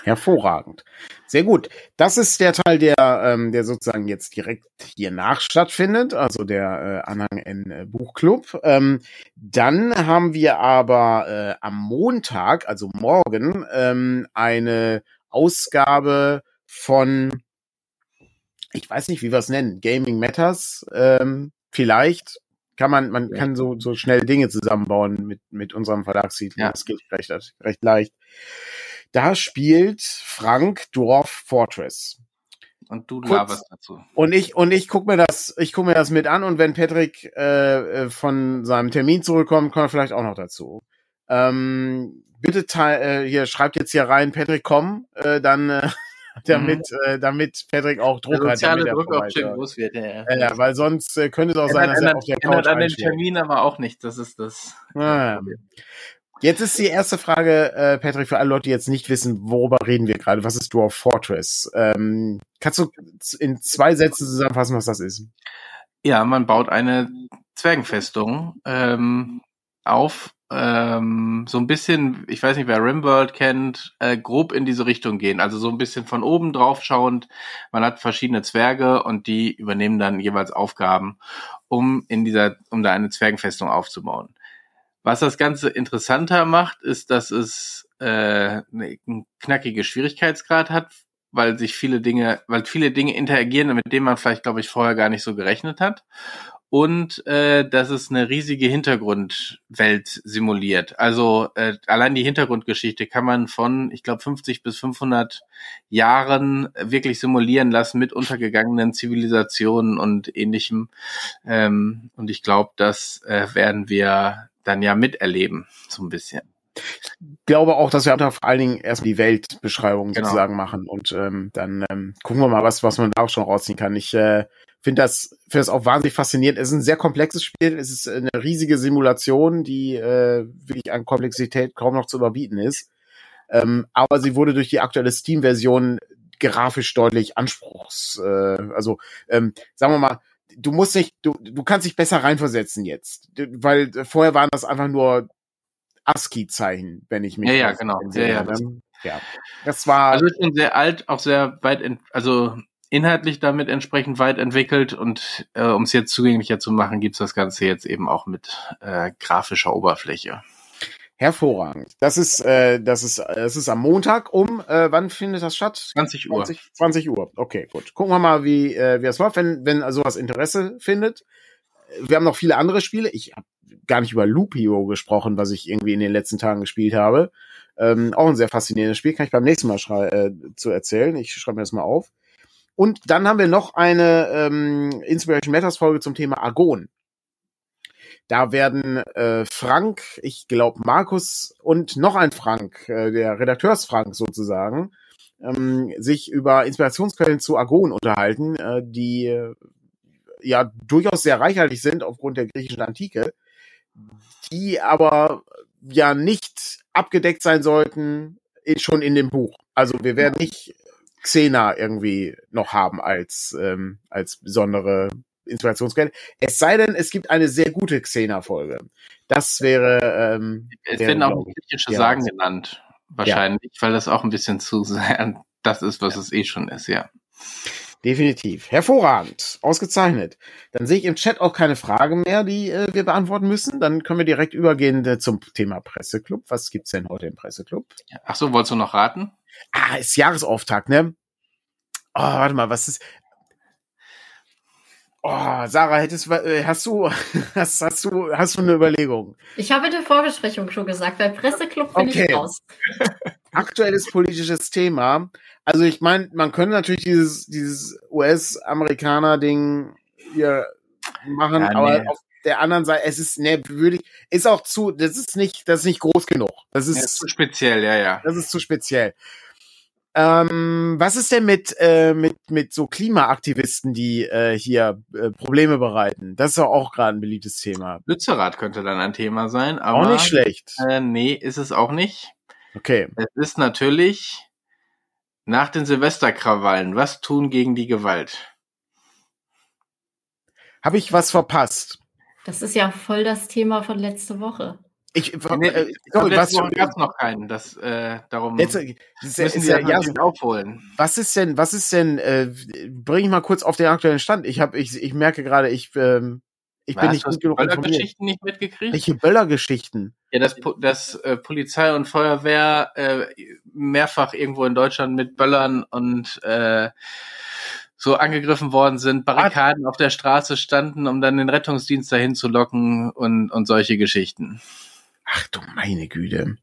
Hervorragend. Sehr gut. Das ist der Teil, der, ähm, der sozusagen jetzt direkt hier nach stattfindet, also der äh, Anhang N äh, Buchclub. Ähm, dann haben wir aber äh, am Montag, also morgen, ähm, eine Ausgabe von, ich weiß nicht, wie wir es nennen, Gaming Matters, ähm, vielleicht. Kann man, man ja. kann so, so schnell Dinge zusammenbauen mit, mit unserem Verlagstitel. Ja. Das geht recht, recht leicht. Da spielt Frank Dwarf Fortress. Und du laberst dazu. Und ich und ich guck mir das, ich guck mir das mit an und wenn Patrick äh, äh von seinem Termin zurückkommt, kommt er vielleicht auch noch dazu. Ähm, bitte teil, äh, hier schreibt jetzt hier rein, Patrick, komm, äh, dann äh, damit, mhm. äh, damit Patrick auch Druck hat. Damit Druck auch schön groß wird, ja, ja. ja, weil sonst äh, könnte es auch sein, dass er auf der Couch an den Termin aber auch nicht, das ist das. Ah, Jetzt ist die erste Frage, äh, Patrick, für alle Leute, die jetzt nicht wissen, worüber reden wir gerade. Was ist Dwarf Fortress? Ähm, kannst du in zwei Sätzen zusammenfassen, was das ist? Ja, man baut eine Zwergenfestung ähm, auf, ähm, so ein bisschen, ich weiß nicht, wer Rimworld kennt, äh, grob in diese Richtung gehen. Also so ein bisschen von oben drauf schauend. Man hat verschiedene Zwerge und die übernehmen dann jeweils Aufgaben, um in dieser, um da eine Zwergenfestung aufzubauen. Was das Ganze interessanter macht, ist, dass es äh, einen knackigen Schwierigkeitsgrad hat, weil sich viele Dinge, weil viele Dinge interagieren, mit denen man vielleicht, glaube ich, vorher gar nicht so gerechnet hat. Und äh, dass es eine riesige Hintergrundwelt simuliert. Also äh, allein die Hintergrundgeschichte kann man von, ich glaube, 50 bis 500 Jahren wirklich simulieren lassen mit untergegangenen Zivilisationen und ähnlichem. Ähm, und ich glaube, das äh, werden wir dann ja miterleben, so ein bisschen. Ich glaube auch, dass wir vor allen Dingen erst die Weltbeschreibung genau. sozusagen machen und ähm, dann ähm, gucken wir mal, was, was man da auch schon rausziehen kann. Ich äh, finde das, finde das auch wahnsinnig faszinierend. Es ist ein sehr komplexes Spiel. Es ist eine riesige Simulation, die äh, wirklich an Komplexität kaum noch zu überbieten ist. Ähm, aber sie wurde durch die aktuelle Steam-Version grafisch deutlich anspruchs, äh, also ähm, sagen wir mal, du musst nicht, du, du kannst dich besser reinversetzen jetzt, weil vorher waren das einfach nur ASCII-Zeichen, wenn ich mich. Ja, ja, genau. Ja, ja, das, ja. Das war. Also schon sehr alt, auch sehr weit, also inhaltlich damit entsprechend weit entwickelt und äh, um es jetzt zugänglicher zu machen, gibt's das Ganze jetzt eben auch mit äh, grafischer Oberfläche. Hervorragend. Das ist, äh, das ist, das ist am Montag um, äh, wann findet das statt? 20 Uhr. 20, 20 Uhr. Okay, gut. Gucken wir mal, wie, äh, wie es läuft, wenn, wenn sowas Interesse findet. Wir haben noch viele andere Spiele. Ich habe gar nicht über Lupio gesprochen, was ich irgendwie in den letzten Tagen gespielt habe. Ähm, auch ein sehr faszinierendes Spiel, kann ich beim nächsten Mal äh, zu erzählen. Ich schreibe mir das mal auf. Und dann haben wir noch eine ähm, Inspiration Matters Folge zum Thema Argon. Da werden äh, Frank, ich glaube Markus und noch ein Frank, äh, der Redakteursfrank sozusagen, ähm, sich über Inspirationsquellen zu Argon unterhalten, äh, die äh, ja durchaus sehr reichhaltig sind aufgrund der griechischen Antike, die aber ja nicht abgedeckt sein sollten schon in dem Buch. Also wir werden nicht Xena irgendwie noch haben als ähm, als besondere Inspirationsquelle. Es sei denn, es gibt eine sehr gute Xena-Folge. Das wäre. Ähm, es werden auch griechische Sagen genannt, wahrscheinlich, ja. weil das auch ein bisschen zu sehr das ist, was ja. es eh schon ist, ja. Definitiv. Hervorragend. Ausgezeichnet. Dann sehe ich im Chat auch keine Frage mehr, die äh, wir beantworten müssen. Dann können wir direkt übergehen äh, zum Thema Presseclub. Was gibt's denn heute im Presseclub? Ach so, wolltest du noch raten? Ah, ist Jahresauftakt, ne? Oh, warte mal, was ist. Oh, Sarah, hättest äh, hast du hast, hast du hast du eine Überlegung? Ich habe in der Vorbesprechung schon gesagt, bei Presseclub bin okay. ich raus. Aktuelles politisches Thema. Also ich meine, man könnte natürlich dieses dieses US-Amerikaner-Ding hier machen, ja, nee. aber auf der anderen Seite, es ist ne, würde ich, ist auch zu, das ist nicht, das ist nicht groß genug. Das ist, ja, ist zu speziell, ja, ja. Das ist zu speziell. Ähm, was ist denn mit, äh, mit, mit so Klimaaktivisten, die äh, hier äh, Probleme bereiten? Das ist doch auch gerade ein beliebtes Thema. Lützerath könnte dann ein Thema sein, aber. Auch nicht schlecht. Äh, nee, ist es auch nicht. Okay. Es ist natürlich nach den Silvesterkrawallen. Was tun gegen die Gewalt? Habe ich was verpasst? Das ist ja voll das Thema von letzte Woche. Ich, nee, äh, sorry, was gab noch keinen, das äh, darum jetzt, äh, ist, müssen ist ja, ja aufholen. Was ist denn, was ist denn? Äh, bring ich mal kurz auf den aktuellen Stand. Ich habe, ich, ich merke gerade, ich, ähm, ich was, bin nicht gut genug Böllergeschichten nicht mitgekriegt? Welche Böllergeschichten? Ja, dass, dass äh, Polizei und Feuerwehr äh, mehrfach irgendwo in Deutschland mit Böllern und äh, so angegriffen worden sind, Barrikaden auf der Straße standen, um dann den Rettungsdienst dahin zu locken und, und solche Geschichten. Ach du meine Güte.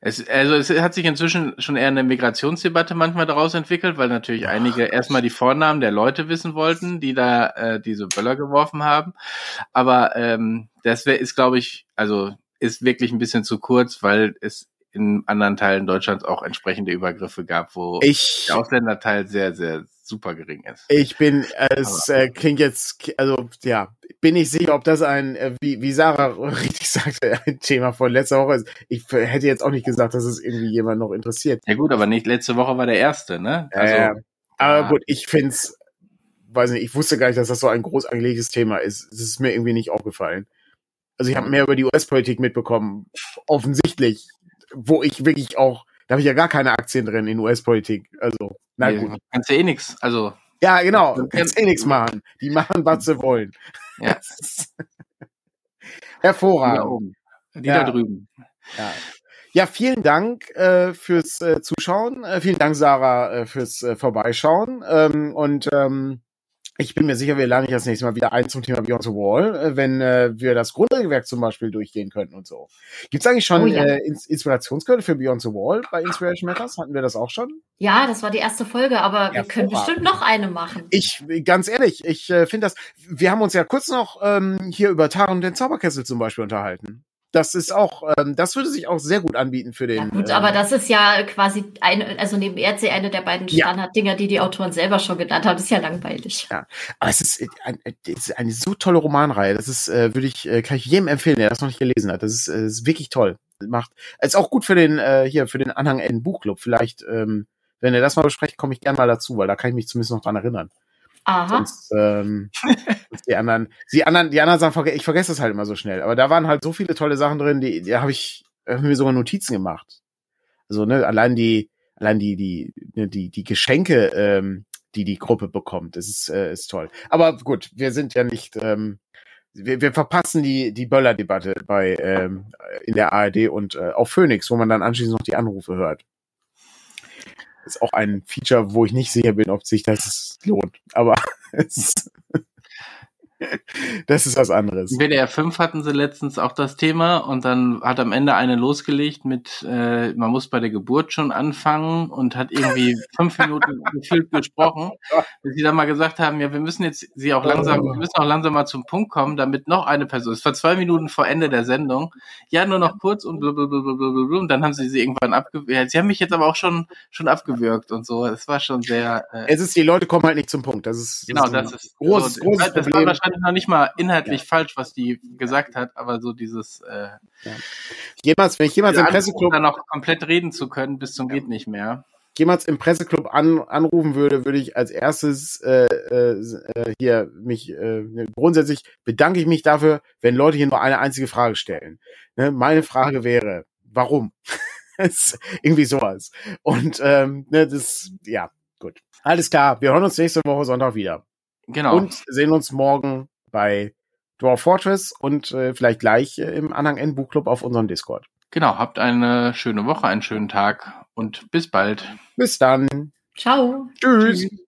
Es, also es hat sich inzwischen schon eher eine Migrationsdebatte manchmal daraus entwickelt, weil natürlich einige erstmal die Vornamen der Leute wissen wollten, die da äh, diese Böller geworfen haben. Aber ähm, das wär, ist, glaube ich, also ist wirklich ein bisschen zu kurz, weil es in anderen Teilen Deutschlands auch entsprechende Übergriffe gab, wo ich, der Ausländerteil sehr, sehr super gering ist. Ich bin, es äh, klingt jetzt, also ja, bin ich sicher, ob das ein, äh, wie, wie Sarah richtig sagte, ein Thema von letzter Woche ist. Ich hätte jetzt auch nicht gesagt, dass es irgendwie jemand noch interessiert. Ja gut, aber nicht letzte Woche war der erste, ne? Also, äh, aber ja. gut, ich find's, weiß nicht, ich wusste gar nicht, dass das so ein groß angelegtes Thema ist. Es ist mir irgendwie nicht aufgefallen. Also ich habe mehr über die US-Politik mitbekommen, offensichtlich, wo ich wirklich auch, da habe ich ja gar keine Aktien drin in US-Politik. Also, na nee, gut. Kannst du eh nix. Also. Ja, genau. Kannst eh nichts machen. Die machen, was sie wollen. Ja. Hervorragend. Die, die ja. da drüben. Ja. Ja, vielen Dank äh, fürs äh, Zuschauen. Äh, vielen Dank, Sarah, äh, fürs äh, Vorbeischauen. Ähm, und ähm, ich bin mir sicher, wir lernen das nächste Mal wieder ein zum Thema Beyond the Wall, äh, wenn äh, wir das Grundregelwerk zum Beispiel durchgehen könnten und so. Gibt es eigentlich schon oh, ja. äh, Inspirationsquelle für Beyond the Wall bei Inspiration Matters? Hatten wir das auch schon? Ja, das war die erste Folge, aber wir können bestimmt noch eine machen. Ich, ganz ehrlich, ich äh, finde das, wir haben uns ja kurz noch ähm, hier über Taran und den Zauberkessel zum Beispiel unterhalten das ist auch, ähm, das würde sich auch sehr gut anbieten für den. Ja gut, ähm, aber das ist ja quasi eine, also neben ERC eine der beiden Standarddinger, die die Autoren selber schon genannt haben. Das ist ja langweilig. Ja, aber es ist, ein, es ist eine so tolle Romanreihe. Das ist, äh, würde ich, äh, kann ich jedem empfehlen, der das noch nicht gelesen hat. Das ist, äh, ist wirklich toll. Macht, ist auch gut für den, äh, hier, für den Anhang N Buchclub. Vielleicht, ähm, Wenn ihr das mal besprecht, komme ich gern mal dazu, weil da kann ich mich zumindest noch dran erinnern. Aha. Sonst, ähm, die anderen, die anderen, die anderen Sachen, ich vergesse das halt immer so schnell. Aber da waren halt so viele tolle Sachen drin, die, die habe ich, hab mir sogar Notizen gemacht. Also, ne, allein die, allein die, die, ne, die, die Geschenke, ähm, die die Gruppe bekommt, das ist, äh, ist toll. Aber gut, wir sind ja nicht, ähm, wir, wir verpassen die, die Böller-Debatte bei, ähm, in der ARD und äh, auf Phoenix, wo man dann anschließend noch die Anrufe hört ist auch ein Feature, wo ich nicht sicher bin, ob sich das lohnt. Aber es das ist was anderes. In WDR 5 hatten sie letztens auch das Thema und dann hat am Ende eine losgelegt mit, äh, man muss bei der Geburt schon anfangen und hat irgendwie fünf Minuten gefühlt gesprochen, bis sie dann mal gesagt haben, ja, wir müssen jetzt sie auch langsam, wir müssen auch langsam mal zum Punkt kommen, damit noch eine Person, es war zwei Minuten vor Ende der Sendung, ja, nur noch kurz und blablabla und dann haben sie sie irgendwann abgewürgt. Sie haben mich jetzt aber auch schon, schon abgewürgt und so, es war schon sehr... Äh, es ist, die Leute kommen halt nicht zum Punkt, das ist, genau, das, das ist großes, so, großes das Problem. Wahrscheinlich noch nicht mal inhaltlich ja. falsch, was die gesagt hat, aber so dieses äh, ja. jemals, wenn ich jemals im Presseclub dann noch komplett reden zu können, bis zum ja. geht nicht mehr. Jemals im Presseclub an, anrufen würde, würde ich als erstes äh, äh, hier mich äh, grundsätzlich bedanke ich mich dafür, wenn Leute hier nur eine einzige Frage stellen. Ne? Meine Frage wäre, warum? irgendwie sowas. Und ähm, ne, das, ja, gut. Alles klar, wir hören uns nächste Woche Sonntag wieder. Genau. Und sehen uns morgen bei Dwarf Fortress und äh, vielleicht gleich äh, im Anhang N Buchclub auf unserem Discord. Genau, habt eine schöne Woche, einen schönen Tag und bis bald. Bis dann. Ciao. Tschüss. Tschüss.